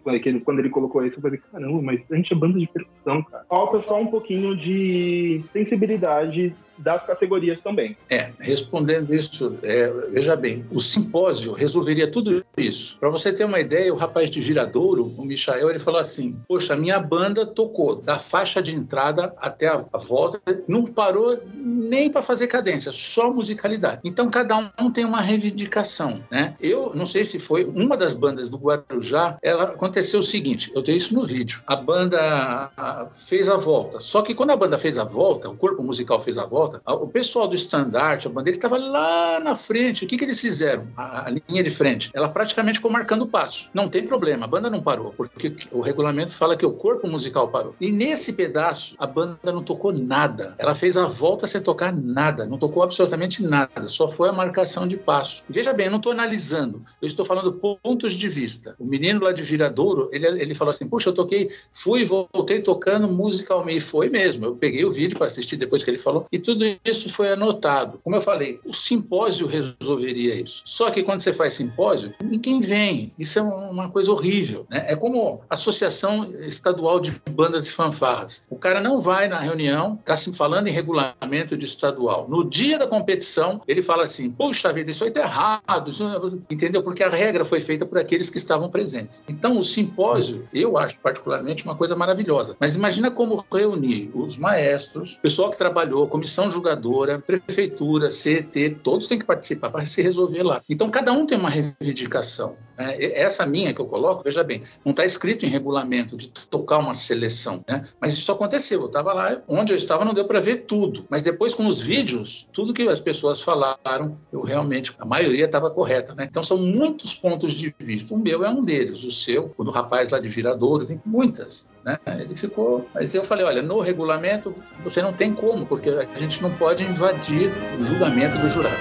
Quando ele colocou isso, eu falei, caramba, mas a gente é banda de percussão, cara. Falta só um pouquinho de sensibilidade das categorias também. É, respondendo isso, é, veja bem, o simpósio resolveria tudo isso. Para você ter uma ideia, o rapaz de Giradouro, o Michael, ele falou assim: Poxa, minha banda tocou da faixa de entrada até a, a volta, não parou nem para fazer cadência, só musicalidade. Então cada um tem uma reivindicação, né? Eu não sei se foi uma das bandas do Guarujá, ela aconteceu o seguinte, eu tenho isso no vídeo. A banda fez a volta, só que quando a banda fez a volta, o corpo musical fez a volta volta. O pessoal do estandarte, a bandeira, estava lá na frente. O que, que eles fizeram? A, a, linha de frente. Ela praticamente ficou marcando o passo. Não tem problema, a banda não parou, porque o regulamento fala que o corpo musical parou. E nesse pedaço, a banda não tocou nada. Ela fez a volta sem tocar nada, não tocou absolutamente nada, só foi a marcação de passo. Veja bem, eu não estou analisando, eu estou falando pontos de vista. O menino lá de Viradouro, ele, ele falou assim: Puxa, eu toquei, fui e voltei tocando musicalmente. Foi mesmo, eu peguei o vídeo para assistir depois que ele falou, e tudo isso foi anotado. Como eu falei, o simpósio resolveria isso. Só que quando você faz simpósio, ninguém vem. Isso é uma coisa horrível. Né? É como a Associação Estadual de Bandas e Fanfarras. O cara não vai na reunião, está se falando em regulamento de estadual. No dia da competição, ele fala assim: puxa vida, isso aí está errado. É entendeu? Porque a regra foi feita por aqueles que estavam presentes. Então, o simpósio, eu acho particularmente uma coisa maravilhosa. Mas imagina como reunir os maestros, pessoal que trabalhou, comissão julgadora, prefeitura, CET, todos têm que participar para se resolver lá. Então, cada um tem uma reivindicação. Né? Essa minha que eu coloco, veja bem, não está escrito em regulamento de tocar uma seleção, né? mas isso aconteceu. Eu estava lá, onde eu estava não deu para ver tudo, mas depois com os vídeos, tudo que as pessoas falaram, eu realmente, a maioria estava correta. Né? Então são muitos pontos de vista. O meu é um deles, o seu, o do rapaz lá de Viradouro, tem muitas. Né? Ele ficou. Mas eu falei: olha, no regulamento você não tem como, porque a gente não pode invadir o julgamento do jurado.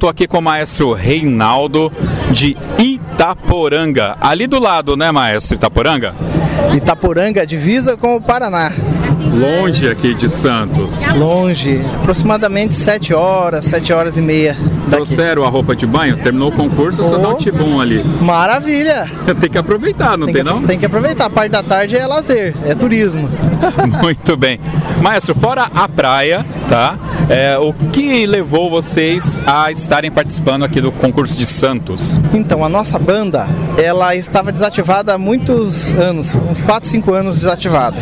Estou aqui com o maestro Reinaldo de Itaporanga. Ali do lado, né, maestro Itaporanga? Itaporanga, divisa com o Paraná. Longe aqui de Santos. Longe, aproximadamente 7 horas, 7 horas e meia. Daqui. Trouxeram a roupa de banho? Terminou o concurso, oh, só dá um tibum ali. Maravilha! tem que aproveitar, não tem, tem que, não? Tem que aproveitar. A parte da tarde é lazer, é turismo. Muito bem. Maestro, fora a praia, tá? É, o que levou vocês a estarem participando aqui do concurso de Santos? Então, a nossa banda, ela estava desativada há muitos anos, uns 4, 5 anos desativada.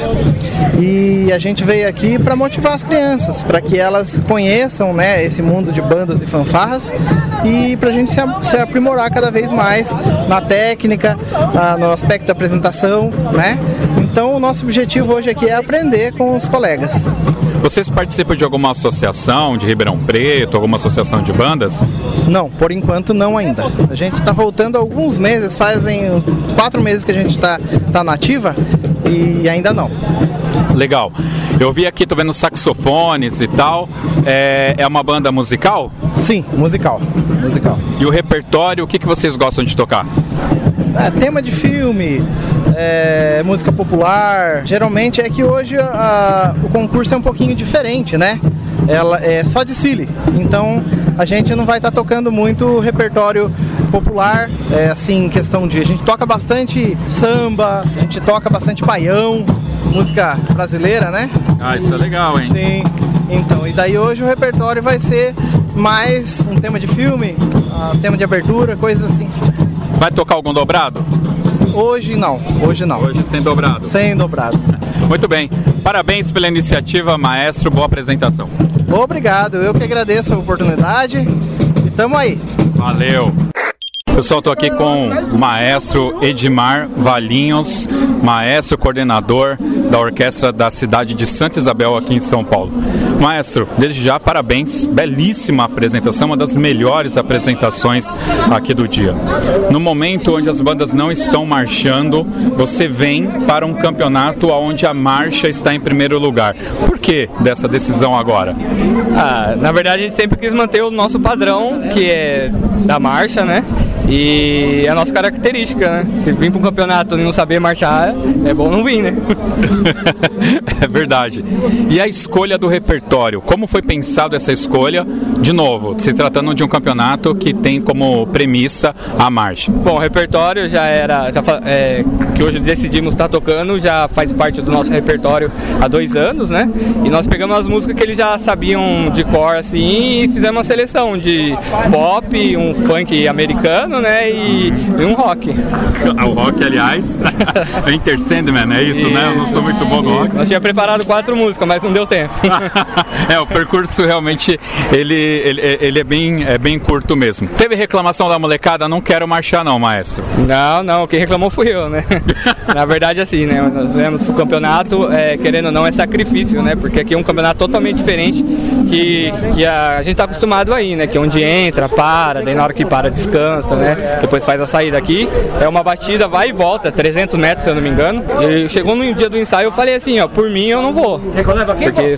E a gente veio aqui para motivar as crianças, para que elas conheçam né, esse mundo de bandas e fanfarras e para a gente se, aprimorar cada vez mais na técnica, no aspecto da apresentação, né? Então o nosso objetivo hoje aqui é aprender com os colegas. Vocês participam de alguma associação de Ribeirão Preto, alguma associação de bandas? Não, por enquanto não ainda. A gente está voltando alguns meses, fazem uns quatro meses que a gente está tá nativa e ainda não. Legal. Eu vi aqui, tô vendo saxofones e tal. É, é uma banda musical? Sim, musical. Musical. E o repertório, o que, que vocês gostam de tocar? É, tema de filme, é, música popular. Geralmente é que hoje a, o concurso é um pouquinho diferente, né? Ela é só desfile. Então a gente não vai estar tá tocando muito repertório popular, é, assim, questão de. A gente toca bastante samba, a gente toca bastante baião, música brasileira, né? Ah, isso é legal, hein? Sim. Então, e daí hoje o repertório vai ser mais um tema de filme, um tema de abertura, coisas assim. Vai tocar algum dobrado? Hoje não, hoje não. Hoje sem dobrado. Sem dobrado. Muito bem. Parabéns pela iniciativa, maestro. Boa apresentação. Obrigado. Eu que agradeço a oportunidade. E tamo aí. Valeu. Pessoal, estou aqui com o maestro Edmar Valinhos, maestro coordenador da orquestra da cidade de Santa Isabel, aqui em São Paulo. Maestro, desde já, parabéns, belíssima apresentação, uma das melhores apresentações aqui do dia. No momento onde as bandas não estão marchando, você vem para um campeonato onde a marcha está em primeiro lugar. Por que dessa decisão agora? Ah, na verdade, a gente sempre quis manter o nosso padrão, que é da marcha, né? E é a nossa característica, né? Se vir para um campeonato e não saber marchar, é bom não vir, né? é verdade. E a escolha do repertório, como foi pensado essa escolha? De novo, se tratando de um campeonato que tem como premissa a marcha. Bom, o repertório já era, já, é, que hoje decidimos estar tocando, já faz parte do nosso repertório há dois anos, né? E nós pegamos as músicas que eles já sabiam de cor, assim, e fizemos uma seleção de pop, um funk americano né? E, e um rock. o rock, aliás, é Enter Sandman, é isso, né? Eu não sou muito bom no rock. Nós tínhamos preparado quatro músicas, mas não deu tempo. é, o percurso realmente ele, ele, ele é, bem, é bem curto mesmo. Teve reclamação da molecada? Não quero marchar, não, maestro. Não, não, quem reclamou fui eu, né? Na verdade, assim, né? Nós viemos pro campeonato, é, querendo ou não, é sacrifício, né? Porque aqui é um campeonato totalmente diferente que, que a, a gente tá acostumado aí, né? Que é onde entra, para, daí na hora que para descansa, né? Depois faz a saída aqui. É uma batida, vai e volta, 300 metros, se eu não me engano. E chegou no dia do ensaio, eu falei assim, ó, por mim eu não vou. Porque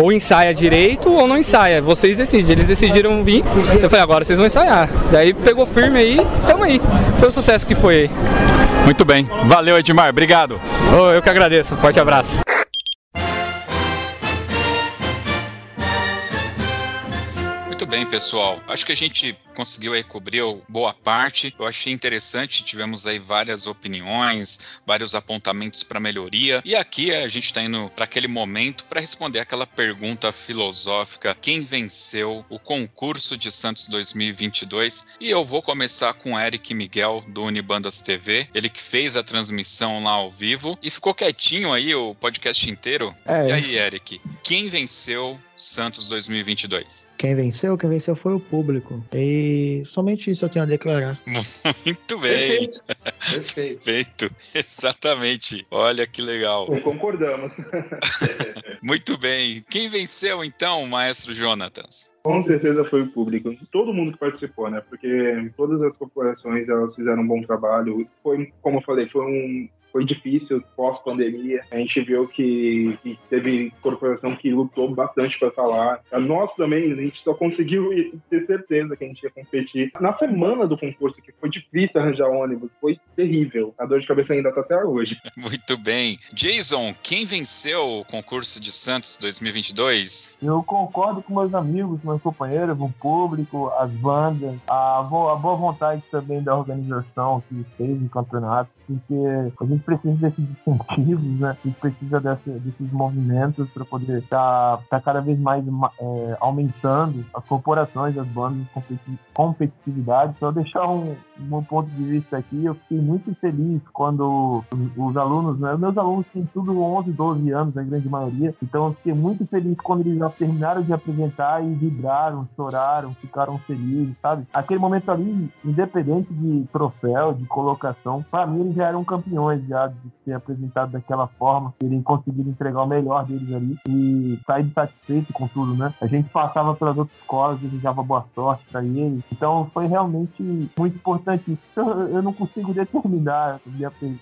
ou ensaia direito ou não ensaia. Vocês decidem. Eles decidiram vir. Eu falei, agora vocês vão ensaiar. Daí pegou firme aí, tamo aí. Foi o sucesso que foi. Muito bem. Valeu, Edmar. Obrigado. Oh, eu que agradeço. Forte abraço. bem, pessoal. Acho que a gente conseguiu aí cobrir boa parte. Eu achei interessante, tivemos aí várias opiniões, vários apontamentos para melhoria. E aqui a gente está indo para aquele momento para responder aquela pergunta filosófica: quem venceu o concurso de Santos 2022? E eu vou começar com Eric Miguel do Unibandas TV, ele que fez a transmissão lá ao vivo e ficou quietinho aí o podcast inteiro. É. E aí, Eric, quem venceu Santos 2022? Quem venceu? Quem venceu foi o público. E somente isso eu tenho a declarar. Muito bem. Perfeito. Perfeito. Exatamente. Olha que legal. Concordamos. Muito bem. Quem venceu então, maestro Jonatas? Com certeza foi o público, todo mundo que participou, né? Porque todas as corporações elas fizeram um bom trabalho. Foi, como eu falei, foi um, foi difícil pós-pandemia. A gente viu que, que, teve corporação que lutou bastante para falar. Nós também, a gente só conseguiu ter certeza que a gente ia competir. Na semana do concurso, que foi difícil arranjar ônibus, foi terrível. A dor de cabeça ainda tá até hoje. Muito bem. Jason, quem venceu o concurso de Santos 2022? Eu concordo com meus amigos, meus companheiros, o público, as bandas, a boa, a boa vontade também da organização que fez o campeonato, porque a gente precisa desses incentivos, né? A gente precisa desse, desses movimentos para poder estar tá, tá cada vez mais é, aumentando as corporações, as bandas, competitividade. Só deixar um, um ponto de vista aqui, eu fiquei muito feliz quando os, os alunos, né? Meus alunos têm tudo 11, 12 anos, a grande maioria, então eu fiquei muito feliz quando eles já terminaram de apresentar e vibraram, choraram, ficaram felizes, sabe? Aquele momento ali, independente de troféu, de colocação, para mim eles já eram campeões de ser apresentado daquela forma, terem conseguido entregar o melhor deles ali e sair satisfeito com tudo, né? A gente passava pelas outras escolas, desejava boa sorte para eles. Então foi realmente muito importante. Então, eu não consigo determinar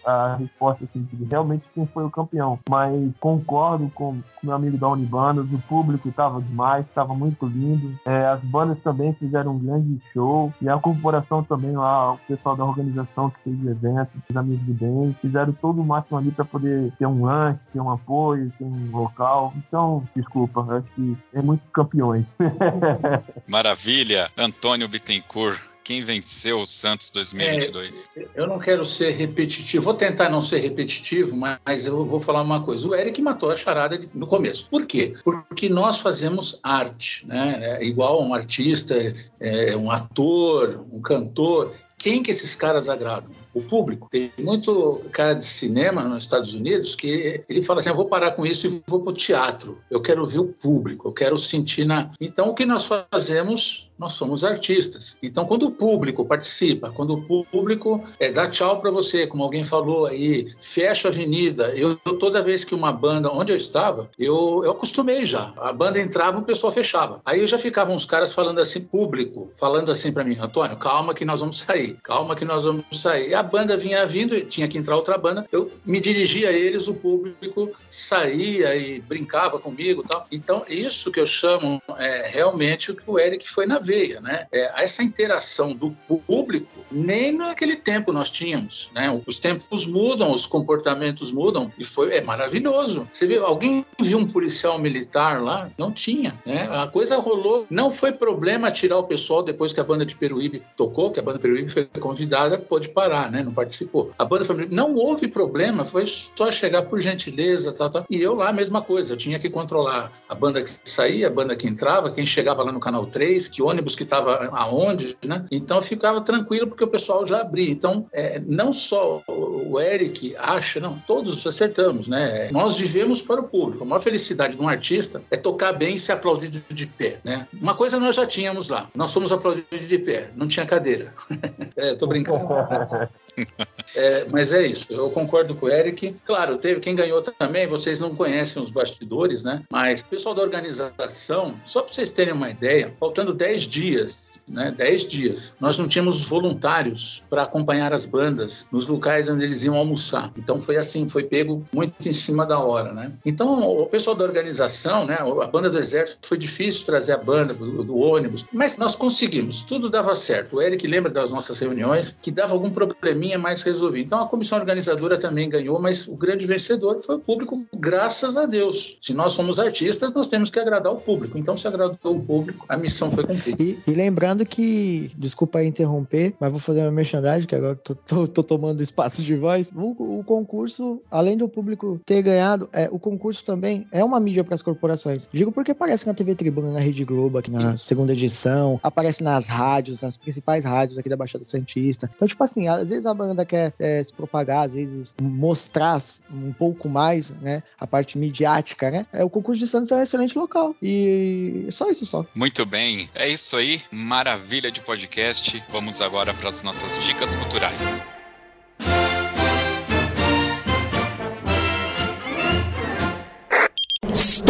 a resposta assim, de realmente quem foi o campeão, mas concordo com, com meu amigo da Unibandas, o público estava demais, estava muito lindo. É, as bandas também fizeram um grande show e a corporação também lá, o pessoal da organização que fez o evento, os amigos do bem, fizeram todo o máximo ali para poder ter um lanche, ter um apoio, ter um local. Então, desculpa, acho que é muito campeões. Maravilha, Antônio Bittencourt quem venceu o Santos 2022? É, eu não quero ser repetitivo, vou tentar não ser repetitivo, mas eu vou falar uma coisa. O Eric matou a charada no começo. Por quê? Porque nós fazemos arte, né? É igual um artista, é, um ator, um cantor. Quem que esses caras agradam? O público. Tem muito cara de cinema nos Estados Unidos que ele fala assim: eu vou parar com isso e vou para o teatro. Eu quero ver o público, eu quero sentir na. Então, o que nós fazemos? Nós somos artistas. Então, quando o público participa, quando o público é, dá tchau para você, como alguém falou aí, fecha a avenida. Eu, eu, toda vez que uma banda, onde eu estava, eu, eu acostumei já. A banda entrava, o pessoal fechava. Aí já ficavam os caras falando assim, público, falando assim para mim, Antônio, calma que nós vamos sair, calma que nós vamos sair. A banda vinha vindo, tinha que entrar outra banda, eu me dirigia a eles, o público saía e brincava comigo tal. Então, isso que eu chamo é realmente o que o Eric foi na veia, né? É, essa interação do público, nem naquele tempo nós tínhamos, né? Os tempos mudam, os comportamentos mudam e foi é maravilhoso. Você viu, alguém viu um policial militar lá? Não tinha, né? A coisa rolou, não foi problema tirar o pessoal depois que a banda de Peruíbe tocou, que a banda de Peruíbe foi convidada, pôde parar, né? Né? Não participou. A banda família não houve problema, foi só chegar por gentileza, tal, tal. E eu lá a mesma coisa, eu tinha que controlar a banda que saía, a banda que entrava, quem chegava lá no canal 3, que ônibus que estava aonde, né? Então eu ficava tranquilo porque o pessoal já abria. Então, é, não só o Eric acha, não, todos acertamos, né? Nós vivemos para o público. A maior felicidade de um artista é tocar bem e ser aplaudido de pé, né? Uma coisa nós já tínhamos lá, nós fomos aplaudidos de pé, não tinha cadeira. é, tô brincando. é, mas é isso, eu concordo com o Eric. Claro, teve quem ganhou também, vocês não conhecem os bastidores, né? Mas o pessoal da organização, só para vocês terem uma ideia, faltando 10 dias, né? 10 dias, nós não tínhamos voluntários para acompanhar as bandas nos locais onde eles iam almoçar. Então foi assim, foi pego muito em cima da hora, né? Então o pessoal da organização, né? A banda do Exército foi difícil trazer a banda do, do ônibus, mas nós conseguimos, tudo dava certo. O Eric lembra das nossas reuniões que dava algum probleminha mais resolvido. Então a comissão organizadora também ganhou, mas o grande vencedor foi o público, graças a Deus. Se nós somos artistas, nós temos que agradar o público. Então se agradou o público, a missão foi cumprida. E, e lembrando que, desculpa interromper, mas vou fazer uma merchandising, que agora tô, tô, tô tomando espaço de voz. O, o, concurso, além do público ter ganhado, é, o concurso também é uma mídia para as corporações. Digo porque aparece na TV Tribuna, na Rede Globo, aqui na Isso. segunda edição, aparece nas rádios, nas principais rádios aqui da Baixada Santista. Então, tipo assim, às vezes a banda quer é, se propagar, às vezes mostrar um pouco mais, né, a parte midiática, né? É, o concurso de Santos é um excelente local. E só isso só. Muito bem. É isso aí. Maravilha de podcast. Vamos agora para as nossas dicas culturais.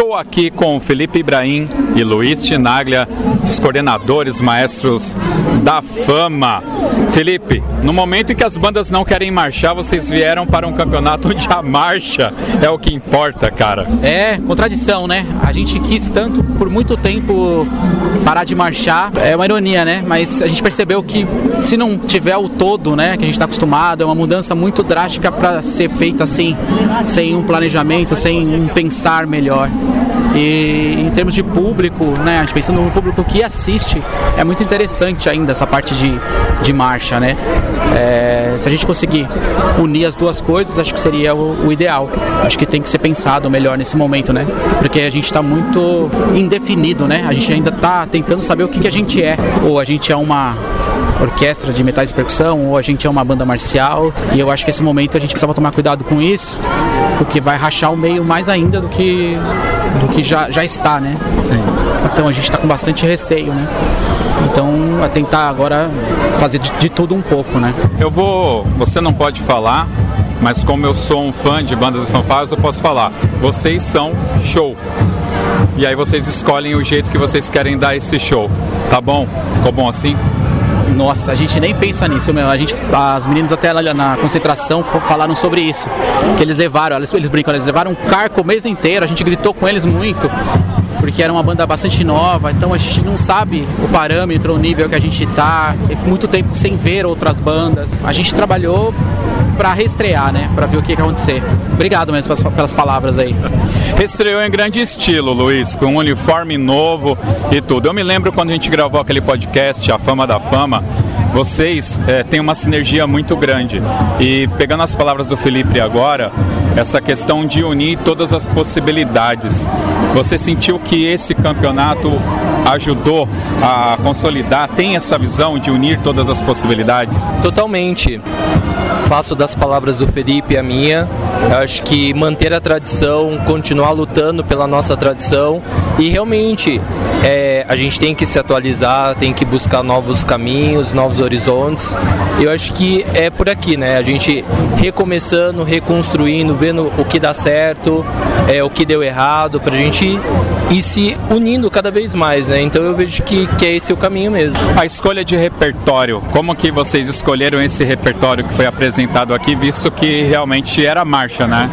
Estou aqui com Felipe Ibrahim e Luiz Tinaglia, os coordenadores maestros da fama. Felipe, no momento em que as bandas não querem marchar, vocês vieram para um campeonato onde a marcha é o que importa, cara. É, contradição, né? A gente quis tanto por muito tempo parar de marchar. É uma ironia, né? Mas a gente percebeu que se não tiver o todo, né, que a gente está acostumado, é uma mudança muito drástica para ser feita assim, sem um planejamento, sem um pensar melhor. E em termos de público, né, a gente pensando no público que assiste, é muito interessante ainda essa parte de, de marcha, né? É, se a gente conseguir unir as duas coisas, acho que seria o, o, ideal. Acho que tem que ser pensado melhor nesse momento, né? Porque a gente está muito indefinido, né? A gente ainda está tentando saber o que, que a gente é. Ou a gente é uma orquestra de metais de percussão, ou a gente é uma banda marcial. E eu acho que esse momento a gente precisa tomar cuidado com isso, porque vai rachar o meio mais ainda do que, do que já, já está, né? Sim. Então a gente está com bastante receio, né? Então é tentar agora fazer de, de tudo um pouco, né? Eu vou. Você não pode falar, mas como eu sou um fã de bandas e fanfarras, eu posso falar. Vocês são show. E aí vocês escolhem o jeito que vocês querem dar esse show. Tá bom? Ficou bom assim? Nossa, a gente nem pensa nisso, meu. A gente, as meninas até lá na concentração falaram sobre isso. Que eles levaram, eles, eles brincam, eles levaram um carco o mês inteiro, a gente gritou com eles muito porque era uma banda bastante nova, então a gente não sabe o parâmetro, o nível que a gente tá. Muito tempo sem ver outras bandas. A gente trabalhou para reestrear, né? Para ver o que ia acontecer. Obrigado mesmo pelas, pelas palavras aí. Estreou em grande estilo, Luiz, com um uniforme novo e tudo. Eu me lembro quando a gente gravou aquele podcast, A Fama da Fama, vocês é, têm uma sinergia muito grande. E pegando as palavras do Felipe agora, essa questão de unir todas as possibilidades. Você sentiu que esse campeonato ajudou a consolidar, tem essa visão de unir todas as possibilidades? Totalmente. Faço das palavras do Felipe a minha. Eu acho que manter a tradição, continuar lutando pela nossa tradição e realmente é, a gente tem que se atualizar, tem que buscar novos caminhos, novos horizontes. Eu acho que é por aqui, né? A gente recomeçando, reconstruindo, vendo o que dá certo, é, o que deu errado, para a gente ir se unindo cada vez mais, né? Então eu vejo que, que é esse o caminho mesmo. A escolha de repertório, como que vocês escolheram esse repertório que foi apresentado aqui, visto que realmente era marcha, né?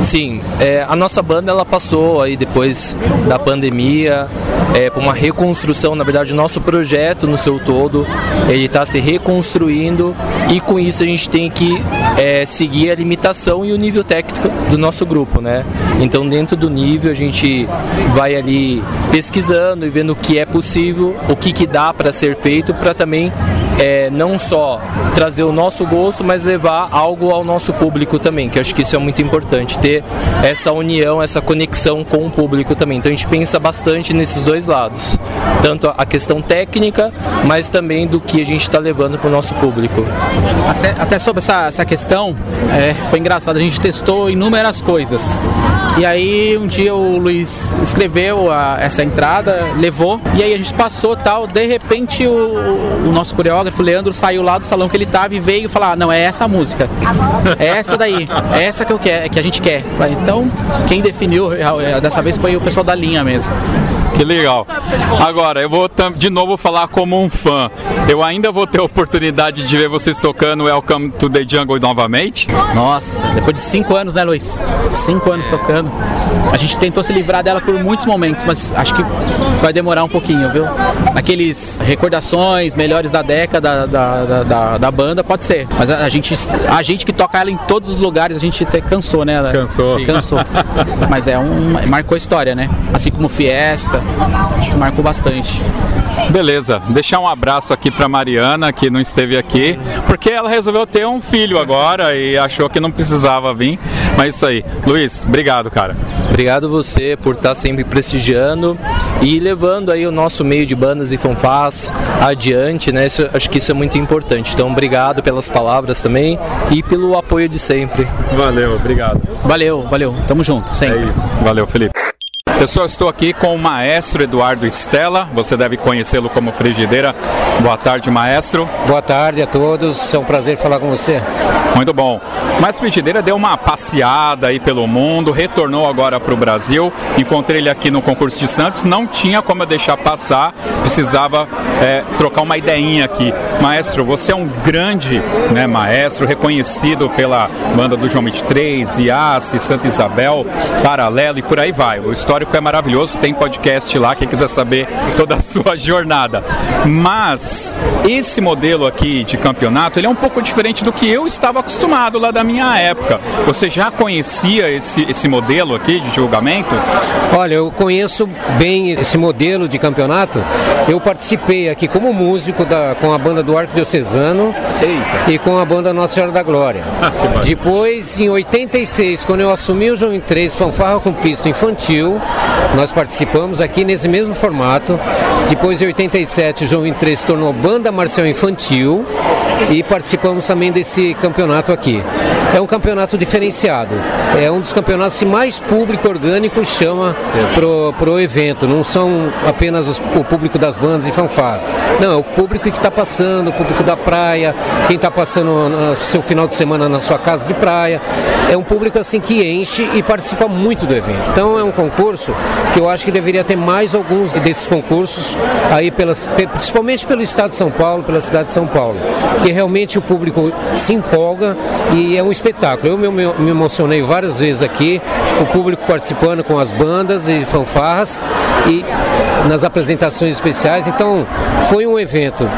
Sim, é, a nossa banda ela passou aí depois da pandemia é, por uma reconstrução, na verdade, o nosso projeto no seu todo, ele está se reconstruindo e com isso a gente tem que é, seguir a limitação e o nível técnico do nosso grupo, né? Então dentro do nível a gente vai ali pesquisando e vendo o que é possível, o que, que dá para ser feito para também é, não só trazer o nosso gosto, mas levar algo ao nosso público também, que eu acho que isso é muito importante, ter essa união, essa conexão com o público também. Então a gente pensa bastante nesses dois lados, tanto a questão técnica, mas também do que a gente está levando para o nosso público. Até, até sobre essa, essa questão, é, foi engraçado, a gente testou inúmeras coisas. E aí um dia o Luiz escreveu a, essa entrada, levou, e aí a gente passou tal, de repente o, o nosso coreógrafo, Leandro, saiu lá do salão que ele tava e veio falar, não, é essa música. É essa daí, é essa que eu quero, que a gente quer. Então, quem definiu eh, dessa vez foi o pessoal da linha mesmo. Que legal. Agora, eu vou de novo falar como um fã. Eu ainda vou ter a oportunidade de ver vocês tocando Welcome to the Jungle novamente? Nossa, depois de cinco anos, né, Luiz? Cinco anos tocando. A gente tentou se livrar dela por muitos momentos, mas acho que vai demorar um pouquinho, viu? Aqueles recordações melhores da década da, da, da, da banda, pode ser. Mas a, a, gente, a gente que toca ela em todos os lugares, a gente até cansou, né? Cansou. Sim, cansou. mas é um. marcou a história, né? Assim como Fiesta, acho que marcou bastante. Beleza, deixar um abraço aqui para Mariana, que não esteve aqui, porque ela resolveu ter um filho agora e achou que não precisava vir. Mas isso aí. Luiz, obrigado, cara. Obrigado você por estar sempre prestigiando e levando aí o nosso meio de bandas e fanfás adiante, né? Isso, acho que isso é muito importante. Então, obrigado pelas palavras também e pelo apoio de sempre. Valeu, obrigado. Valeu, valeu. Tamo junto, sempre. É isso. Valeu, Felipe. Pessoal, estou aqui com o maestro Eduardo Stella. Você deve conhecê-lo como Frigideira. Boa tarde, maestro. Boa tarde a todos. É um prazer falar com você. Muito bom. Mas Frigideira deu uma passeada aí pelo mundo, retornou agora para o Brasil. Encontrei ele aqui no concurso de Santos. Não tinha como eu deixar passar. Precisava é, trocar uma ideinha aqui. Maestro, você é um grande né, maestro, reconhecido pela banda do João 23, Iace, Santa Isabel, Paralelo e por aí vai. O histórico é maravilhoso, tem podcast lá, quem quiser saber toda a sua jornada. Mas esse modelo aqui de campeonato, ele é um pouco diferente do que eu estava acostumado lá da minha época. Você já conhecia esse, esse modelo aqui de julgamento? Olha, eu conheço bem esse modelo de campeonato. Eu participei aqui como músico da, com a banda do Arco Diocesano Eita. e com a banda Nossa Senhora da Glória. Depois, em 86, quando eu assumi o João 3 Fanfarra com Pisto Infantil, nós participamos aqui nesse mesmo formato. Depois, em 87, o João 23 se tornou Banda Marcial Infantil e participamos também desse campeonato aqui. É um campeonato diferenciado. É um dos campeonatos que mais público orgânico chama pro, pro evento. Não são apenas os, o público das bandas e fanfás. Não, é o público que está passando, o público da praia, quem está passando no seu final de semana na sua casa de praia. É um público assim que enche e participa muito do evento. Então é um concurso que eu acho que deveria ter mais alguns desses concursos aí pelas, principalmente pelo estado de São Paulo, pela cidade de São Paulo. Porque realmente o público se empolga e é um espetáculo. Eu me, me emocionei várias vezes aqui, o público participando com as bandas e fanfarras e nas apresentações especiais. Então foi um evento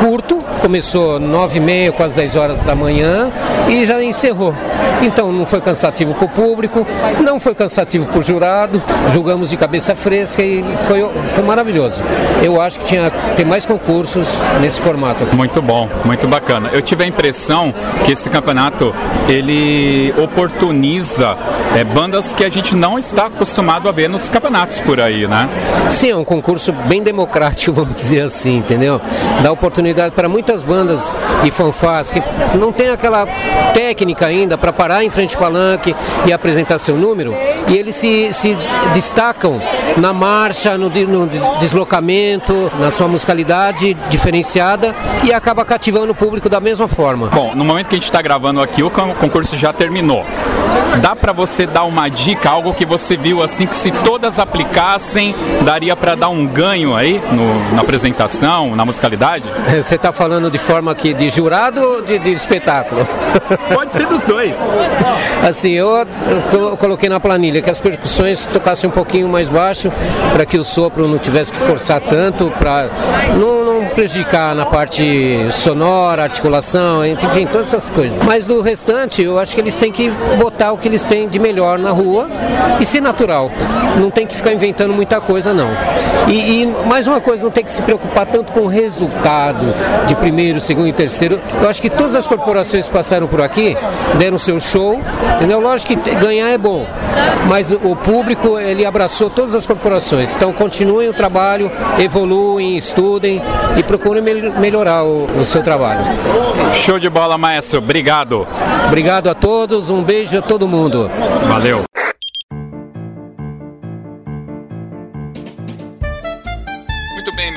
curto, começou nove e meia, quase 10 horas da manhã e já encerrou. Então não foi cansativo para o público, não foi cansativo para o jurado, julgamos de cabeça fresca e foi, foi maravilhoso. Eu acho que tinha ter mais concursos nesse formato. Aqui. Muito bom, muito bacana. Eu tive a impressão que esse campeonato ele oportuniza é, bandas que a gente não está acostumado a ver nos campeonatos por aí, né? Sim, é um concurso bem democrático, vamos dizer assim, entendeu? Dá oportunidade para muitas bandas e fanfás que não tem aquela técnica ainda para parar em frente ao palanque e apresentar seu número, e eles se, se destacam na marcha, no, no deslocamento, na sua musicalidade diferenciada e acaba cativando o público da mesma forma. Bom, no momento que a gente está gravando aqui, o concurso já terminou. Dá para você dar uma dica, algo que você viu assim que se todas aplicassem, daria para dar um ganho aí no, na apresentação, na musicalidade? Você está falando de forma aqui de jurado ou de, de espetáculo? Pode ser dos dois. Assim, eu, eu coloquei na planilha que as percussões tocassem um pouquinho mais baixo para que o sopro não tivesse que forçar tanto para não, prejudicar na parte sonora, articulação, enfim, todas essas coisas. Mas do restante, eu acho que eles têm que botar o que eles têm de melhor na rua e ser natural. Não tem que ficar inventando muita coisa, não. E, e mais uma coisa, não tem que se preocupar tanto com o resultado de primeiro, segundo e terceiro. Eu acho que todas as corporações que passaram por aqui deram seu show, entendeu? Lógico que ganhar é bom, mas o público ele abraçou todas as corporações. Então continuem o trabalho, evoluem, estudem e procurem melhorar o, o seu trabalho. Show de bola, maestro. Obrigado. Obrigado a todos, um beijo a todo mundo. Valeu.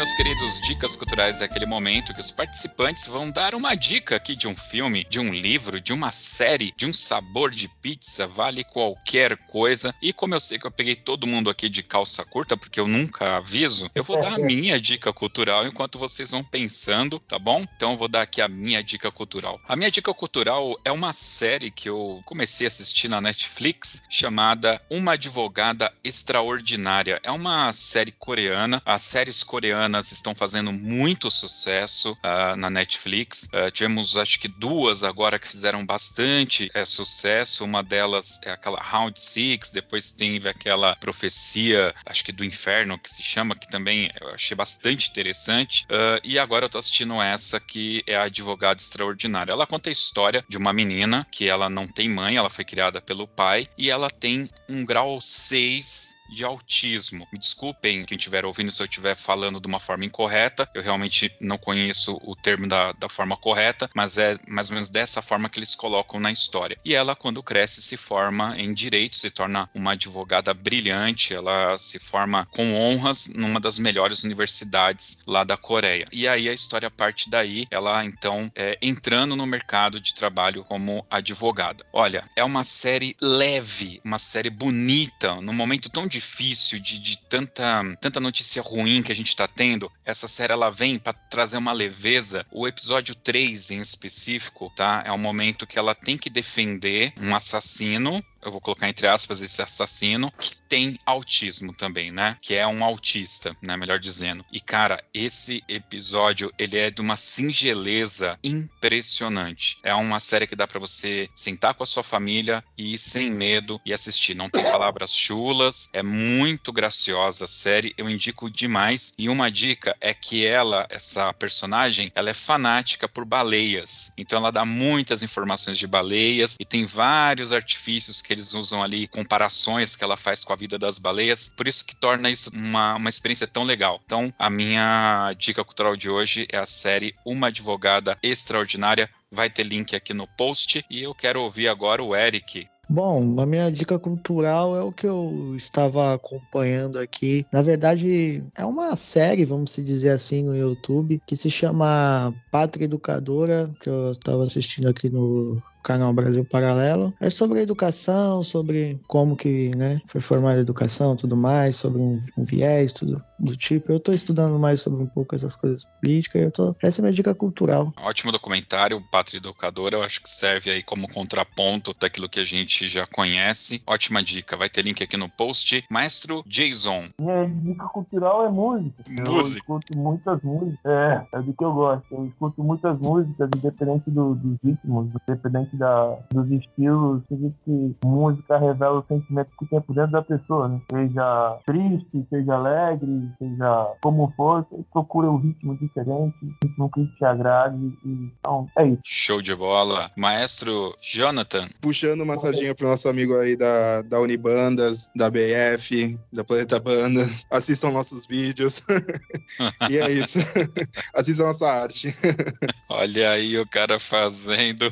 Meus queridos dicas culturais daquele momento que os participantes vão dar uma dica aqui de um filme, de um livro, de uma série, de um sabor de pizza, vale qualquer coisa. E como eu sei que eu peguei todo mundo aqui de calça curta, porque eu nunca aviso, eu vou dar a minha dica cultural enquanto vocês vão pensando, tá bom? Então eu vou dar aqui a minha dica cultural. A minha dica cultural é uma série que eu comecei a assistir na Netflix chamada Uma Advogada Extraordinária. É uma série coreana. As séries coreanas estão fazendo muito sucesso uh, na Netflix. Uh, tivemos, acho que duas agora que fizeram bastante é, sucesso. Uma delas é aquela Round Six, depois teve aquela Profecia, acho que do Inferno, que se chama, que também eu achei bastante interessante. Uh, e agora eu tô assistindo essa que é a Advogada Extraordinária. Ela conta a história de uma menina que ela não tem mãe, ela foi criada pelo pai e ela tem um grau 6 de autismo. Me desculpem quem estiver ouvindo se eu estiver falando de uma forma incorreta, eu realmente não conheço o termo da, da forma correta, mas é mais ou menos dessa forma que eles colocam na história. E ela, quando cresce, se forma em direito, se torna uma advogada brilhante, ela se forma com honras numa das melhores universidades lá da Coreia. E aí a história parte daí, ela então é, entrando no mercado de trabalho como advogada. Olha, é uma série leve, uma série bonita, num momento tão difícil, de, de tanta, tanta notícia ruim que a gente está tendo, essa série ela vem para trazer uma leveza. O episódio 3 em específico, tá? É um momento que ela tem que defender um assassino eu vou colocar entre aspas esse assassino que tem autismo também, né? Que é um autista, né? Melhor dizendo. E cara, esse episódio ele é de uma singeleza impressionante. É uma série que dá para você sentar com a sua família e ir sem medo e assistir. Não tem palavras chulas, é muito graciosa a série. Eu indico demais. E uma dica é que ela, essa personagem, ela é fanática por baleias. Então ela dá muitas informações de baleias e tem vários artifícios que eles usam ali comparações que ela faz com a vida das baleias, por isso que torna isso uma, uma experiência tão legal. Então, a minha dica cultural de hoje é a série Uma Advogada Extraordinária. Vai ter link aqui no post e eu quero ouvir agora o Eric. Bom, a minha dica cultural é o que eu estava acompanhando aqui. Na verdade, é uma série, vamos se dizer assim, no YouTube, que se chama Pátria Educadora, que eu estava assistindo aqui no canal Brasil Paralelo. É sobre educação, sobre como que, né, foi formada a educação, tudo mais, sobre um, um viés, tudo do tipo. Eu tô estudando mais sobre um pouco essas coisas políticas e eu tô. Essa é a minha dica cultural. Ótimo documentário, Pátria Educadora. Eu acho que serve aí como contraponto daquilo que a gente já conhece. Ótima dica. Vai ter link aqui no post. Maestro Jason. Minha dica cultural é música. Música. Eu escuto muitas músicas. É, é do que eu gosto. Eu escuto muitas músicas, independente do, dos ritmos, independente da, dos estilos. Acredito que música revela o sentimento que tem por dentro da pessoa, né? Seja triste, seja alegre, seja como for, procura um ritmo diferente, um ritmo que te agrade. Então, é isso. Show de bola. Maestro Jonathan. Puxando uma sardinha pro nosso amigo aí da, da Unibandas, da BF, da Planeta Bandas. Assistam nossos vídeos. e é isso. Assistam nossa arte. Olha aí o cara fazendo.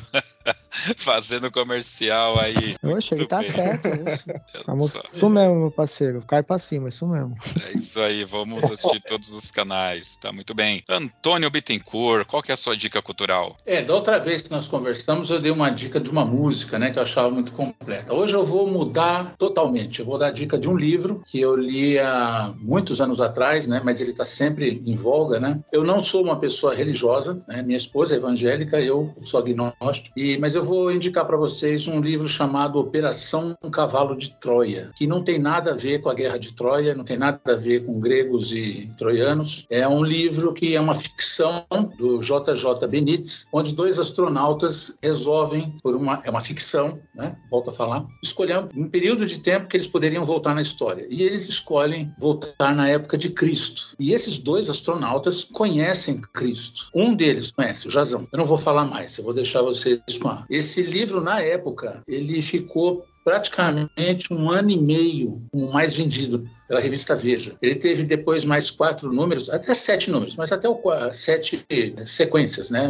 fazendo comercial aí. Oxe, ele tá bem. certo. Isso mesmo, meu parceiro. Cai pra cima, isso mesmo. É isso aí, vamos assistir todos os canais. Tá muito bem. Antônio Bittencourt, qual que é a sua dica cultural? É, da outra vez que nós conversamos, eu dei uma dica de uma música, né, que eu achava muito completa. Hoje eu vou mudar totalmente. Eu vou dar dica de um livro que eu li há muitos anos atrás, né, mas ele está sempre em voga, né. Eu não sou uma pessoa religiosa, né, minha esposa é evangélica, eu sou agnóstico, e, mas eu eu vou indicar para vocês um livro chamado Operação Cavalo de Troia, que não tem nada a ver com a Guerra de Troia, não tem nada a ver com gregos e troianos. É um livro que é uma ficção do JJ Benítez, onde dois astronautas resolvem, por uma é uma ficção, né? Volto a falar, escolher um período de tempo que eles poderiam voltar na história. E eles escolhem voltar na época de Cristo. E esses dois astronautas conhecem Cristo. Um deles conhece o Jazão. Eu não vou falar mais, eu vou deixar vocês com a... Esse livro, na época, ele ficou praticamente um ano e meio o mais vendido pela revista Veja. Ele teve depois mais quatro números, até sete números, mas até o, sete sequências, né?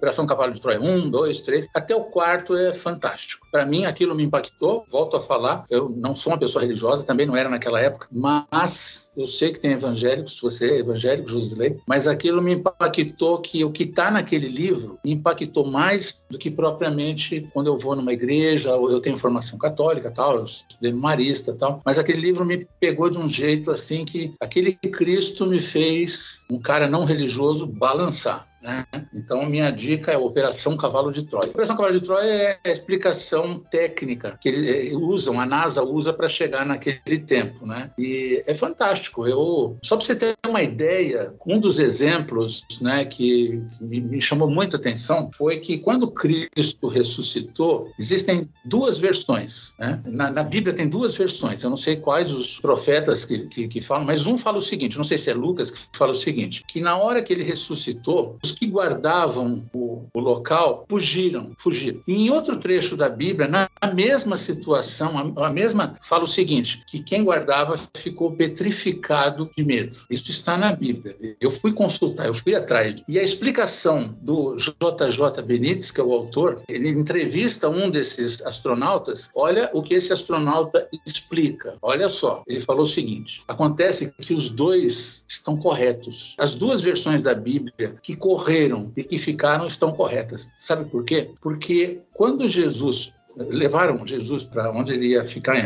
Operação Cavalo de Troia 1, 2, 3, até o quarto é fantástico. Para mim, aquilo me impactou. Volto a falar, eu não sou uma pessoa religiosa, também não era naquela época, mas eu sei que tem evangélicos, você é evangélico, Josilei, mas aquilo me impactou que o que está naquele livro me impactou mais do que propriamente quando eu vou numa igreja, ou eu tenho formação católica, tal, eu estudei marista, tal, mas aquele livro me pegou de um jeito assim que aquele Cristo me fez um cara não religioso balançar. Né? Então, minha dica é Operação Cavalo de Troia. Operação Cavalo de Troia é a explicação técnica que eles eh, usam, a NASA usa para chegar naquele tempo. Né? E é fantástico. Eu, só para você ter uma ideia, um dos exemplos né, que me, me chamou muita atenção foi que quando Cristo ressuscitou, existem duas versões. Né? Na, na, Bíblia tem duas versões. Eu não sei quais os profetas que, que, que falam, mas um fala o seguinte: não sei se é Lucas que fala o seguinte, que na hora que ele ressuscitou, os que guardavam o, o, local fugiram, fugiram. E em outro trecho da Bíblia, na mesma situação, a, a, mesma fala o seguinte, que quem guardava ficou petrificado de medo. Isso está na Bíblia. Eu fui consultar, eu fui atrás. E a explicação do JJ Benítez, que é o autor, ele entrevista um desses astronautas, olha o que esse astronauta explica. Olha só, ele falou o seguinte, acontece que os dois estão corretos. As duas versões da Bíblia que correram e que ficaram estão corretas. Sabe por quê? Porque quando Jesus levaram Jesus para onde ele ia ficar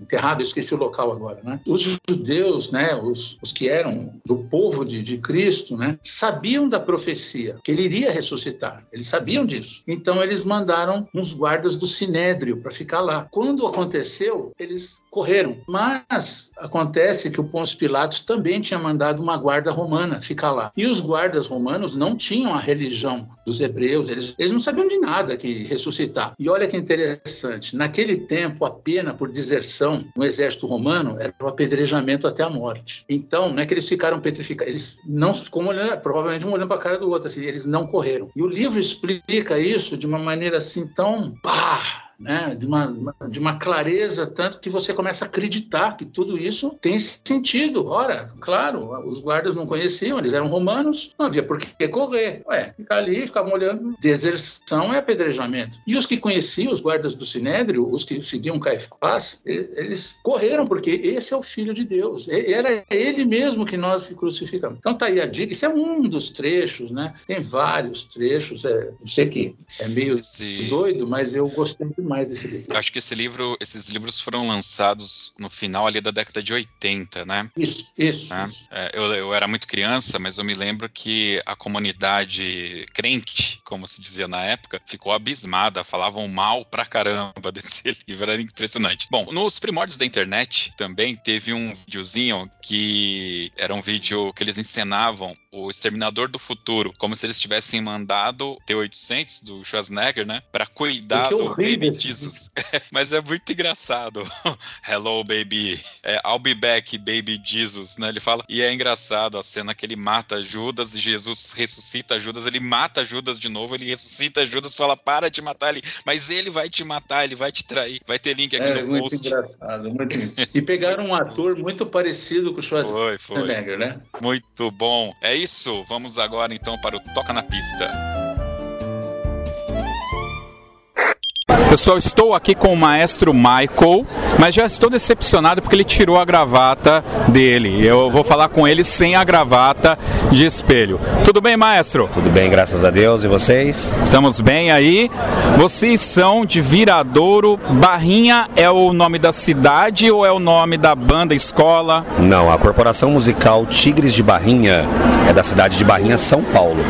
enterrado, esqueci o local agora, né? Os judeus, né, os, os que eram do povo de, de Cristo, né, sabiam da profecia, que ele iria ressuscitar, eles sabiam disso. Então eles mandaram uns guardas do Sinédrio para ficar lá. Quando aconteceu, eles correram, mas acontece que o Pôncio Pilatos também tinha mandado uma guarda romana ficar lá. E os guardas romanos não tinham a religião dos hebreus, eles, eles não sabiam de nada que ressuscitar. E olha que interessante, interessante. Naquele tempo, a pena por deserção no exército romano era o apedrejamento até a morte. Então, não é que eles ficaram petrificados, eles não ficam olhando, provavelmente um olhando para a cara do outro, assim, eles não correram. E o livro explica isso de uma maneira assim tão pá, né, de, uma, de uma clareza, tanto que você começa a acreditar que tudo isso tem sentido. Ora, claro, os guardas não conheciam, eles eram romanos, não havia por que correr. Ué, ficar ali, ficavam olhando, deserção é apedrejamento. E os que conheciam, os guardas do Sinédrio, os que seguiam Caifás, eles correram, porque esse é o Filho de Deus. Era ele mesmo que nós crucificamos. Então tá aí a dica, isso é um dos trechos, né? Tem vários trechos, é, não sei que é meio Esse... doido, mas eu gostei demais mais desse livro. Acho que esse livro, esses livros foram lançados no final ali da década de 80, né? Isso, isso. É, isso. É, eu, eu era muito criança, mas eu me lembro que a comunidade crente, como se dizia na época, ficou abismada, falavam mal pra caramba desse livro, era impressionante. Bom, nos primórdios da internet também teve um videozinho que era um vídeo que eles encenavam o Exterminador do Futuro, como se eles tivessem mandado T-800 do Schwarzenegger, né, para cuidar do Baby Jesus. Mas é muito engraçado. Hello, baby. É, I'll be back, baby Jesus, né? Ele fala. E é engraçado a cena que ele mata Judas e Jesus ressuscita Judas. Ele mata Judas de novo, ele ressuscita Judas, fala: para de matar ele. Mas ele vai te matar, ele vai te trair. Vai ter link aqui é, no muito post. Engraçado, muito E pegaram um ator muito parecido com o Schwarzenegger, foi, foi. né? Muito bom. É isso. Vamos agora então para o Toca na Pista. Pessoal, estou aqui com o maestro Michael, mas já estou decepcionado porque ele tirou a gravata dele. Eu vou falar com ele sem a gravata de espelho. Tudo bem, maestro? Tudo bem, graças a Deus. E vocês? Estamos bem aí. Vocês são de Viradouro. Barrinha é o nome da cidade ou é o nome da banda, escola? Não, a Corporação Musical Tigres de Barrinha é da cidade de Barrinha, São Paulo.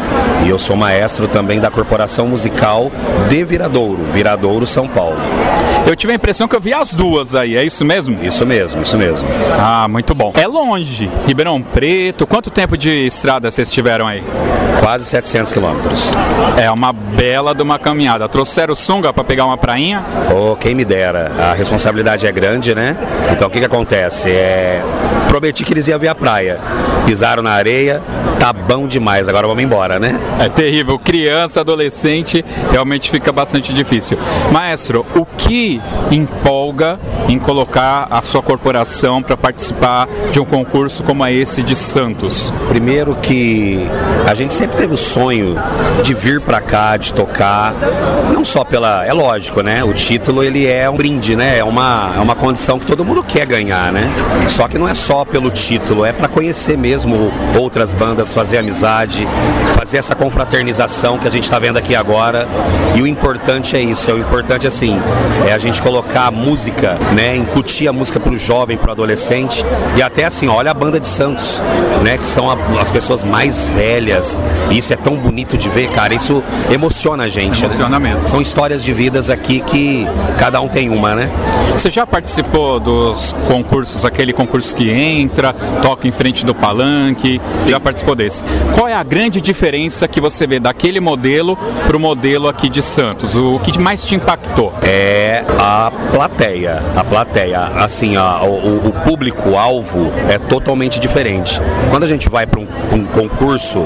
E eu sou maestro também da Corporação Musical de Viradouro, Viradouro, São Paulo. Eu tive a impressão que eu vi as duas aí, é isso mesmo? Isso mesmo, isso mesmo. Ah, muito bom. É longe, Ribeirão Preto. Quanto tempo de estrada vocês tiveram aí? Quase 700 quilômetros. É uma bela de uma caminhada. Trouxeram sunga para pegar uma prainha? Oh, quem me dera. A responsabilidade é grande, né? Então o que, que acontece? É... Prometi que eles iam ver a praia. Pisaram na areia, tá bom demais. Agora vamos embora, né? É terrível. Criança, adolescente, realmente fica bastante difícil. Maestro, o que empolga em colocar a sua corporação para participar de um concurso como esse de Santos? Primeiro que a gente sempre teve o sonho de vir para cá, de tocar, não só pela, é lógico, né? O título ele é um brinde, né? É uma, é uma condição que todo mundo quer ganhar, né? Só que não é só pelo título, é para conhecer mesmo outras bandas, fazer amizade, fazer essa confraternização que a gente está vendo aqui agora. E o importante é isso, é o importante assim, é a gente colocar a música, né? Incutir a música para o jovem, para o adolescente e até assim, olha a banda de Santos, né? Que são a, as pessoas mais velhas. E isso é tão bonito de ver, cara. Isso emociona a gente. Emociona né? mesmo. São histórias de vidas aqui que cada um tem uma, né? Você já participou dos concursos, aquele concurso que entra, toca em frente do palanque? Sim. Já participou Qual é a grande diferença que você vê daquele modelo para o modelo aqui de Santos? O que mais te impactou? É a plateia. A plateia. Assim, a, o, o público-alvo é totalmente diferente. Quando a gente vai para um, um, concurso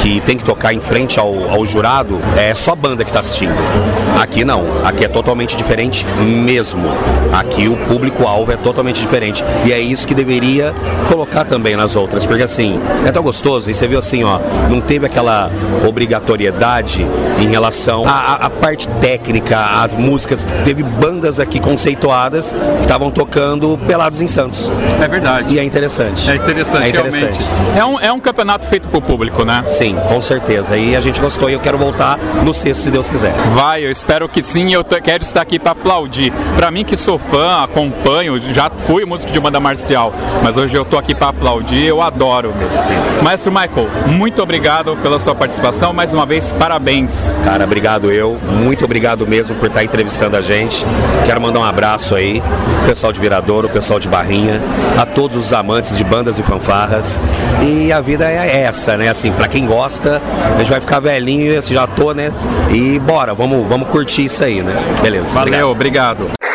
que tem que tocar em frente ao, ao jurado, é só banda que está assistindo. Aqui não. Aqui é totalmente diferente mesmo. Aqui o público-alvo é totalmente diferente. E é isso que deveria colocar também nas outras. Porque assim, é tão gostoso. E você viu assim, ó, não teve aquela obrigatoriedade em relação à, à parte técnica, às músicas. Teve bandas aqui conceituadas que estavam tocando pelados em Santos. É verdade. E é interessante. É interessante, é interessante. É um, é um campeonato feito pro público, né? Sim, com certeza. E a gente gostou e eu quero voltar no sexto, se Deus quiser. Vai, eu espero que sim. Eu quero estar aqui para aplaudir. Para mim que sou fã, acompanho, já fui músico de banda marcial, mas hoje eu tô aqui para aplaudir. Eu adoro mesmo. Sim. Maestro Michael, muito obrigado pela sua participação. Mais uma vez, parabéns. Cara, obrigado eu. Muito obrigado mesmo por estar entrevistando a gente. Quero mandar um abraço aí, pessoal de Viradouro, pessoal de Barrinha, a todos os amantes de bandas e fanfarras. E a vida é essa, né? Assim, para quem gosta, a gente vai ficar velhinho, assim, já tô, né? E bora, vamos, vamos curtir isso aí, né? Beleza. Valeu, obrigado. obrigado.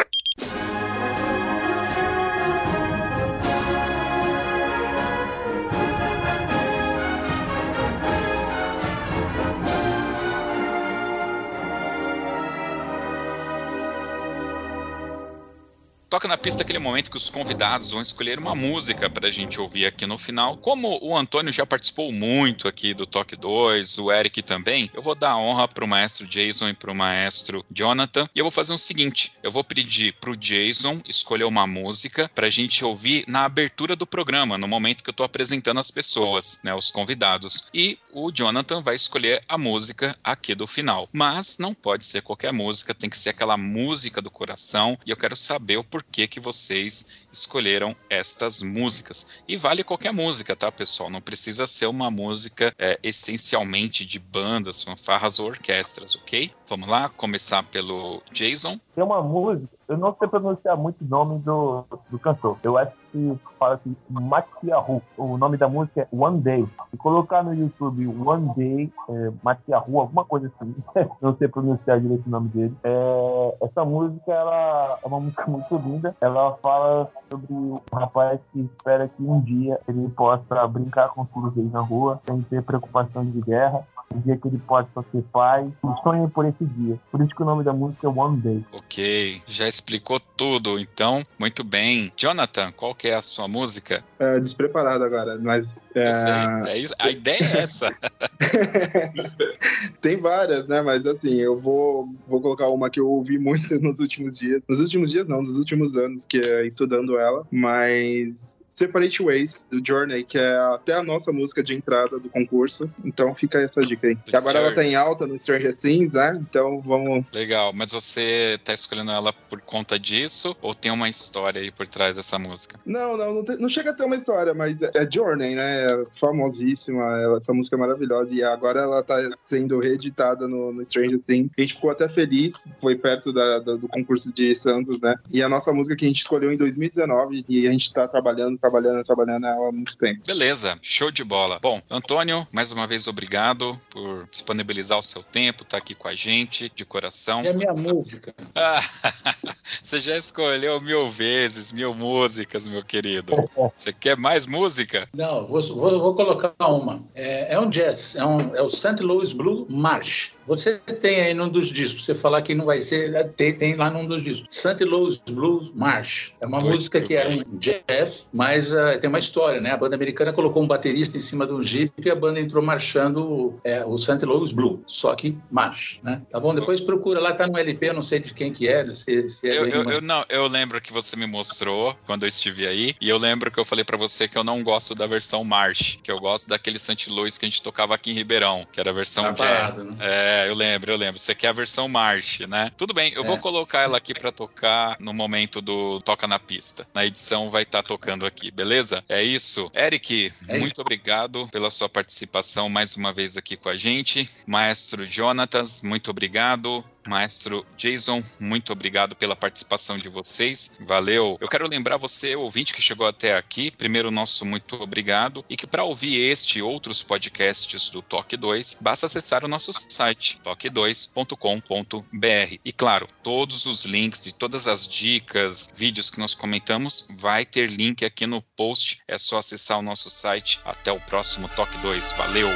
Na pista aquele momento que os convidados vão escolher uma música para a gente ouvir aqui no final. Como o Antônio já participou muito aqui do Toque 2, o Eric também, eu vou dar honra para o maestro Jason e para o maestro Jonathan. E eu vou fazer o seguinte: eu vou pedir para o Jason escolher uma música para a gente ouvir na abertura do programa, no momento que eu estou apresentando as pessoas, né, os convidados. E o Jonathan vai escolher a música aqui do final. Mas não pode ser qualquer música, tem que ser aquela música do coração. E eu quero saber o porquê que, que vocês escolheram estas músicas. E vale qualquer música, tá, pessoal? Não precisa ser uma música é, essencialmente de bandas, fanfarras ou orquestras, ok? Vamos lá, começar pelo Jason. Tem uma música, eu não sei pronunciar muito o nome do, do cantor. Eu acho que fala assim, Matiahu. O nome da música é One Day. Se colocar no YouTube One Day, é, Matiahu, alguma coisa assim. não sei pronunciar direito o nome dele. É, essa música ela é uma música muito linda. Ela fala sobre um rapaz que espera que um dia ele possa brincar com os filhos dele na rua, sem ter preocupação de guerra o dia que ele pode ser pai. E sonhem por esse dia. Por isso que o nome da música é One Day. Ok, já explicou tudo, então, muito bem. Jonathan, qual que é a sua música? É, despreparado agora, mas. Eu É... sei, é isso, a ideia é essa. Tem várias, né? Mas assim, eu vou, vou colocar uma que eu ouvi muito nos últimos dias. Nos últimos dias, não, nos últimos anos, que é estudando ela. Mas Separate Ways, do Journey, que é até a nossa música de entrada do concurso. Então fica essa dica E agora ela tá em alta no Stranger Things, né? Então vamos. Legal, mas você tá escolhendo ela por conta disso ou tem uma história aí por trás dessa música? Não, não, não, tem- não chega a ter uma história, mas é é Journey, né? É famosíssima, ela- essa música é maravilhosa. E agora ela tá sendo reeditada no, no Stranger Things. A gente ficou até feliz, foi perto da- da- do concurso de Santos, né? E a nossa música que a gente escolheu em 2019 e a gente tá trabalhando, trabalhando, trabalhando ela há muito tempo. Beleza, show de bola. Bom, Antônio, mais uma vez obrigado por disponibilizar o seu tempo, tá aqui com a gente, de coração. É a minha música. Ah, você já escolheu mil vezes, mil músicas, meu querido. Você quer mais música? Não, vou, vou- vou colocar uma. É, é um jazz, é, um, é o St. Louis Blue March. Você tem aí num dos discos, você falar que não vai ser, é, tem, tem lá num dos discos. St. Louis Blues March. É uma Muito música que é um jazz, mas ah, tem uma história, né? A banda americana colocou um baterista em cima de um jeep e a banda entrou marchando é, o St. Louis Blue, só que march, né? Tá bom? Depois procura lá, tá no LP, eu não sei de quem que é, se, se é Eu, eu, eu não, eu lembro que você me mostrou quando eu estive aí, e eu lembro que eu falei pra você que eu não gosto da versão March, que eu gosto daquele St. Louis que a gente tocava aqui em Ribeirão, que era a versão Na jazz. parada, É, eu lembro, eu lembro. Você quer a versão March, né? Tudo bem, eu vou É. colocar ela aqui pra tocar no momento do Toca na Pista. Na edição vai estar tocando aqui, beleza? É isso. Eric, É muito isso. obrigado pela sua participação mais uma vez aqui com a gente. Maestro Jonatas, muito obrigado. Maestro Jason, muito obrigado pela participação de vocês. Valeu. Eu quero lembrar você, ouvinte que chegou até aqui, primeiro nosso muito obrigado e que para ouvir este e outros podcasts do Toque 2, basta acessar o nosso site toque2.com.br. E claro, todos os links e todas as dicas, vídeos que nós comentamos, vai ter link aqui no post. É só acessar o nosso site. Até o próximo Toque 2. Valeu.